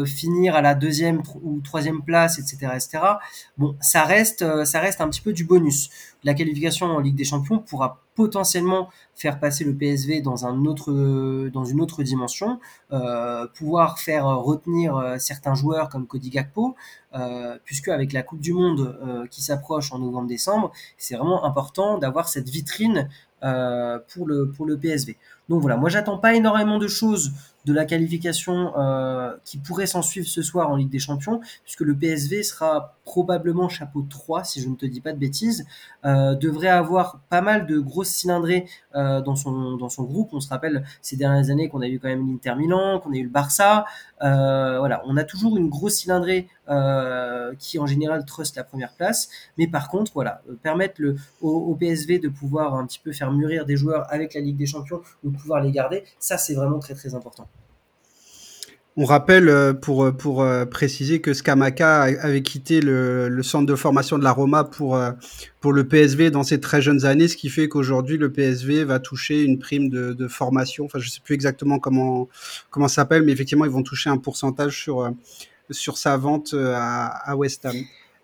finir à la deuxième ou troisième place, etc.. Bon, ça reste, ça reste un petit peu du bonus. La qualification en Ligue des Champions pourra potentiellement faire passer le PSV dans une autre dimension, euh, pouvoir faire retenir euh, certains joueurs comme Cody Gakpo, euh, puisque avec la Coupe du Monde euh, qui s'approche en novembre-décembre, c'est vraiment important d'avoir cette vitrine euh, pour le pour le PSV. Donc voilà, moi j'attends pas énormément de choses de la qualification euh, qui pourrait s'en suivre ce soir en Ligue des Champions, puisque le PSV sera probablement chapeau 3, si je ne te dis pas de bêtises, euh, devrait avoir pas mal de grosses cylindrées euh, dans, son, dans son groupe. On se rappelle ces dernières années qu'on a eu quand même l'Inter Milan, qu'on a eu le Barça. Voilà, on a toujours une grosse cylindrée qui en général trust la première place, mais par contre, voilà, permettre le, au, PSV de pouvoir un petit peu faire mûrir des joueurs avec la Ligue des Champions pouvoir les garder, ça c'est vraiment très très important. On rappelle euh, pour, euh, pour euh, préciser que Scamaca avait quitté le, centre de formation de la Roma pour, pour le PSV dans ses très jeunes années, ce qui fait qu'aujourd'hui le PSV va toucher une prime de, formation. Enfin, je sais plus exactement comment comment ça s'appelle, mais effectivement ils vont toucher un pourcentage sur sur sa vente à, à West Ham.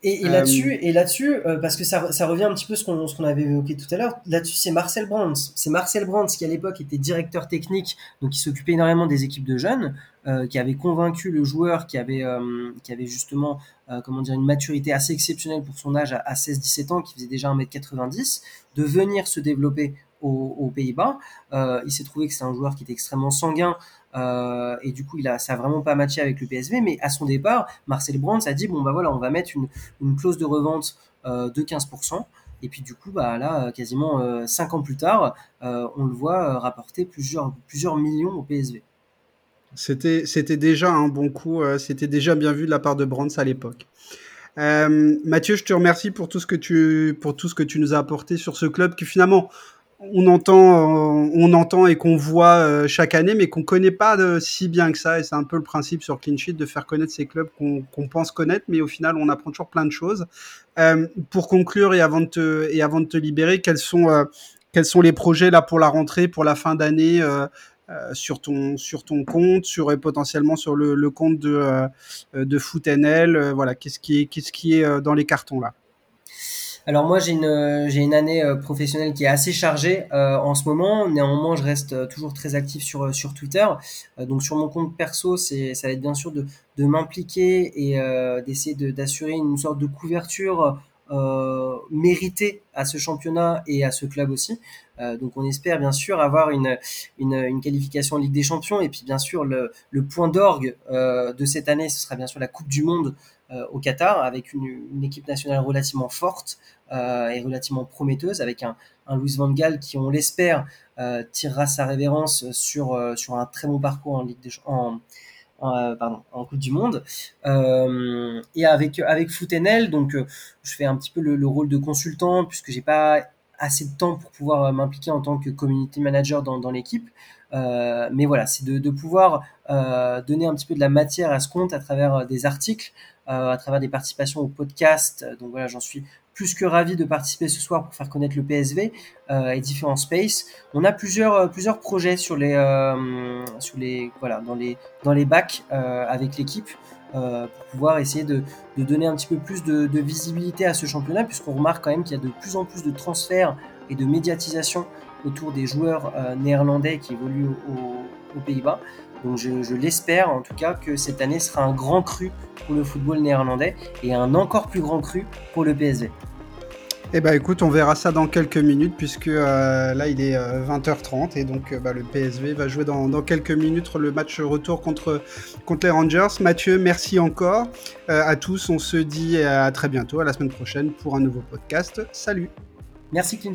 Et, et là-dessus, et là-dessus, euh, parce que ça, ça revient un petit peu ce qu'on ce qu'on avait évoqué tout à l'heure. Là-dessus, c'est Marcel Brands. C'est Marcel Brands qui à l'époque était directeur technique, donc qui s'occupait énormément des équipes de jeunes, euh, qui avait convaincu le joueur qui avait euh, qui avait justement comment dire une maturité assez exceptionnelle pour son âge à, à 16-17 ans, qui faisait déjà 1m90, de venir se développer aux, Pays-Bas. il s'est trouvé que c'est un joueur qui était extrêmement sanguin, euh, et du coup, il a, ça a vraiment pas matché avec le PSV. Mais à son départ, Marcel Brands a dit bon bah voilà, on va mettre une, clause de revente euh, de 15%. Et puis du coup, bah là, quasiment euh, 5 ans plus tard, euh, on le voit rapporter plusieurs, plusieurs millions au PSV. C'était, déjà un bon coup, c'était déjà bien vu de la part de Brands à l'époque. Euh, Mathieu, je te remercie pour tout ce que tu pour tout ce que tu nous as apporté sur ce club qui finalement on entend, euh, on entend et qu'on voit euh, chaque année, mais qu'on connaît pas de, si bien que ça. Et c'est un peu le principe sur Clean de faire connaître ces clubs qu'on qu pense connaître, mais au final, on apprend toujours plein de choses. Euh, pour conclure et avant de te, et avant de te libérer, quels sont, euh, quels sont les projets là pour la rentrée, pour la fin d'année euh, sur ton sur ton compte, sur potentiellement sur le, le compte de de FootNL, voilà, qu'est-ce qui est qu'est-ce qui est dans les cartons là? Alors moi j'ai une j'ai une année euh, professionnelle qui est assez chargée euh, en ce moment. Néanmoins je reste euh, toujours très actif sur sur Twitter. Euh, donc sur mon compte perso c'est ça va être bien sûr de de m'impliquer et euh, d'essayer d'assurer une sorte de couverture euh, méritée à ce championnat et à ce club aussi. donc on espère bien sûr avoir une, une, qualification en Ligue des Champions et puis bien sûr le, le point d'orgue de cette année ce sera bien sûr la Coupe du Monde euh, au Qatar avec une, équipe nationale relativement forte euh, et relativement prometteuse avec un, Louis Van Gaal qui, on l'espère, euh, tirera sa révérence sur, sur un très bon parcours en Ligue des en, en, pardon, en Coupe du Monde. Euh, et avec avec Footenel, donc je fais un petit peu le, le rôle de consultant puisque j'ai pas assez de temps pour pouvoir m'impliquer en tant que community manager dans, l'équipe. Euh, mais voilà, c'est de, pouvoir euh, donner un petit peu de la matière à ce compte à travers des articles à travers des participations au podcast. Donc voilà, j'en suis plus que ravi de participer ce soir pour faire connaître le PSV et différents spaces. On a plusieurs plusieurs projets sur les sur les voilà dans les dans les bacs avec l'équipe. pour pouvoir essayer de, de, donner un petit peu plus de, de visibilité à ce championnat, puisqu'on remarque quand même qu'il y a de plus en plus de transferts et de médiatisation autour des joueurs euh, néerlandais qui évoluent aux Pays-Bas. Donc je, l'espère en tout cas que cette année sera un grand cru pour le football néerlandais et un encore plus grand cru pour le PSV. Eh ben écoute, on verra ça dans quelques minutes puisque euh, là il est 20h30 euh, et donc bah, le PSV va jouer dans, quelques minutes le match retour contre, contre les Rangers. Mathieu, merci encore à tous. On se dit à très bientôt, à la semaine prochaine pour un nouveau podcast. Salut Merci Clean